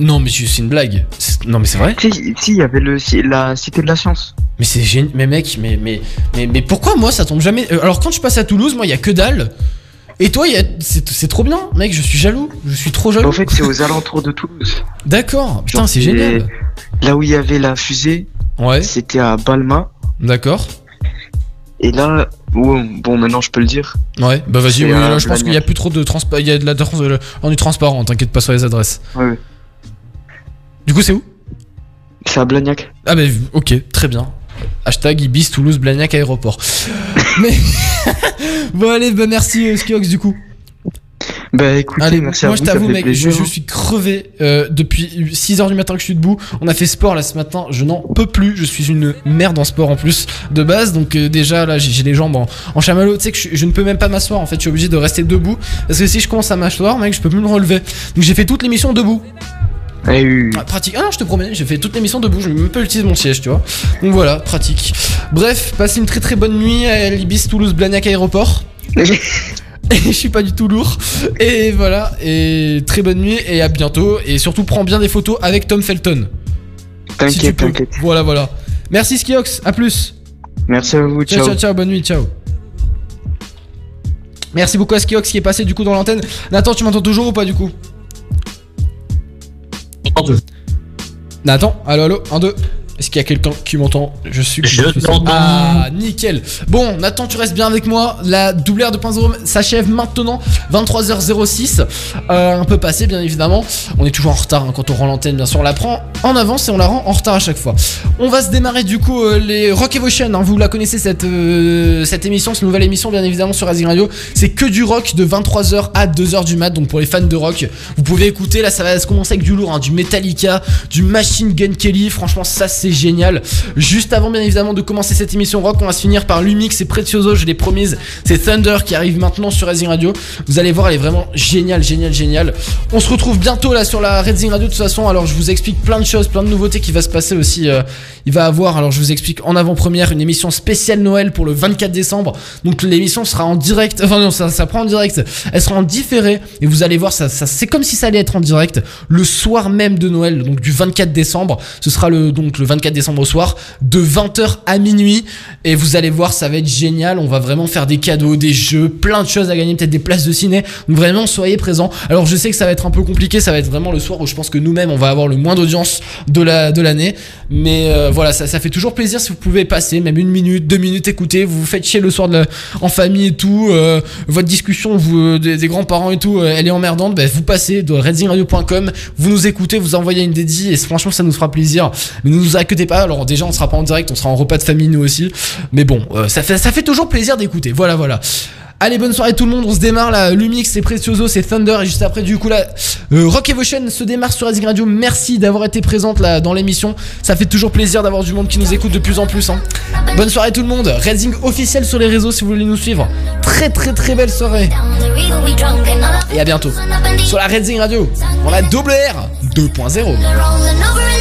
Non, mais c'est une blague. Non, mais c'est vrai. Si, si, il y avait le, si- la cité de la science. Mais c'est génial. Mais mec, mais, mais, mais, mais pourquoi moi ça tombe jamais Euh, Alors, quand je passe à Toulouse, moi, il y a que dalle. Et toi, a... c'est trop bien, mec. Je suis jaloux. Je suis trop jaloux. En fait, c'est aux alentours de Toulouse. D'accord. Putain, c'est génial. Là où il y avait la fusée, Ouais. c'était à Balma. D'accord. Et là, bon, maintenant je peux le dire. Ouais. Bah vas-y. Je pense qu'il y a plus trop de transpa. Il y a de la de- On est transparent. T'inquiète pas sur les adresses. Ouais. Du coup, c'est où? C'est à Blagnac. Ah bah ok, très bien. Hashtag Ibis Toulouse Blagnac aéroport. Mais bon allez, bah merci euh, Skiox du coup. Bah écoutez, Allez, merci à moi vous, je t'avoue mec, plaisir. je, je suis crevé euh, depuis 6h du matin que je suis debout. On a fait sport là ce matin, je n'en peux plus. Je suis une merde en sport en plus de base, donc euh, déjà là j'ai j'ai les jambes en, en chamallow. Tu sais que je, je ne peux même pas m'asseoir en fait, je suis obligé de rester debout parce que si je commence à m'asseoir, mec, je peux plus me relever. Donc j'ai fait toute l'émission debout. Eh. Ah, pratique. Ah non, je te promets, j'ai fait toute l'émission debout, je vais même pas utiliser mon siège, tu vois. Donc voilà, pratique. Bref, passez une très très bonne nuit à l'Ibis Toulouse Blagnac aéroport. Et je suis pas du tout lourd. Et voilà, et très bonne nuit et à bientôt. Et surtout, prends bien des photos avec Tom Felton. Si T'inquiète, peux. t'inquiète. Voilà, voilà. Merci Skiox, à plus. Merci à vous, Ciao, ciao. ciao, ciao, bonne nuit, ciao. Merci beaucoup à Skiox qui est passé du coup dans l'antenne. Nathan, tu m'entends toujours ou pas du coup? Nathan, allo, allo, 1, 2. Est-ce qu'il y a quelqu'un qui m'entend Je suis. Je t'entends. Ah, nickel. Bon, Nathan, tu restes bien avec moi. La double R 2.0 s'achève maintenant, 23h06. Euh, un peu passé, bien évidemment. On est toujours en retard hein, quand on rend l'antenne, bien sûr. On la prend en avance et on la rend en retard à chaque fois. On va se démarrer du coup euh, les Rock Evotion. hein. vous la connaissez cette, euh, cette émission, cette nouvelle émission, bien évidemment, sur Rising Radio. C'est que du rock de 23h à 2h du mat. Donc pour les fans de rock, vous pouvez écouter. Là, ça va se commencer avec du lourd, hein, du Metallica, du Machine Gun Kelly. Franchement, ça c'est génial. Juste avant, bien évidemment, de commencer cette émission rock, on va se finir par Lumix et Prezioso. Je l'ai promise. C'est Thunder qui arrive maintenant sur Rising Radio. Vous allez voir, elle est vraiment géniale, géniale, géniale. On se retrouve bientôt là sur la Rising Radio de toute façon. Alors, je vous explique plein de choses, plein de nouveautés qui va se passer aussi. euh, il va avoir, alors je vous explique en avant-première, une émission spéciale Noël pour le 24 décembre. Donc l'émission sera en direct, enfin non, ça, ça prend en direct. Elle sera en différé et vous allez voir, ça c'est comme si ça allait être en direct le soir même de Noël, donc du 24 décembre. Ce sera le donc le 24 décembre au soir, de 20h à minuit. Et vous allez voir, ça va être génial. On va vraiment faire des cadeaux, des jeux, plein de choses à gagner, peut-être des places de ciné. Donc vraiment, soyez présents. Alors je sais que ça va être un peu compliqué, ça va être vraiment le soir où je pense que nous-mêmes on va avoir le moins d'audience de la de l'année. Mais euh, voilà, ça, ça fait toujours plaisir si vous pouvez passer, même une minute, deux minutes, écouter. Vous vous faites chier le soir de en famille et tout. euh, votre discussion vous, euh, des, grands-parents et tout, elle est emmerdante. Ben, vous passez de redzingradio.com, vous nous écoutez, vous envoyez une dédie et franchement ça nous fera plaisir. Mais ne nous inquiétez pas. Alors déjà on sera pas en direct, on sera en repas de famille nous aussi. Mais bon, euh, ça fait ça fait toujours plaisir d'écouter. Voilà, voilà. Allez, bonne soirée tout le monde, on se démarre là, Lumix, c'est Precioso, c'est Thunder, et juste après du coup là, euh, Rock Evotion se démarre sur Rising Radio, merci d'avoir été présente là dans l'émission, ça fait toujours plaisir d'avoir du monde qui nous écoute de plus en plus. Hein. Bonne soirée tout le monde, Rising officiel sur les réseaux si vous voulez nous suivre, très très très belle soirée, et à bientôt, sur la Rising Radio, pour la double R 2.0. Rolling over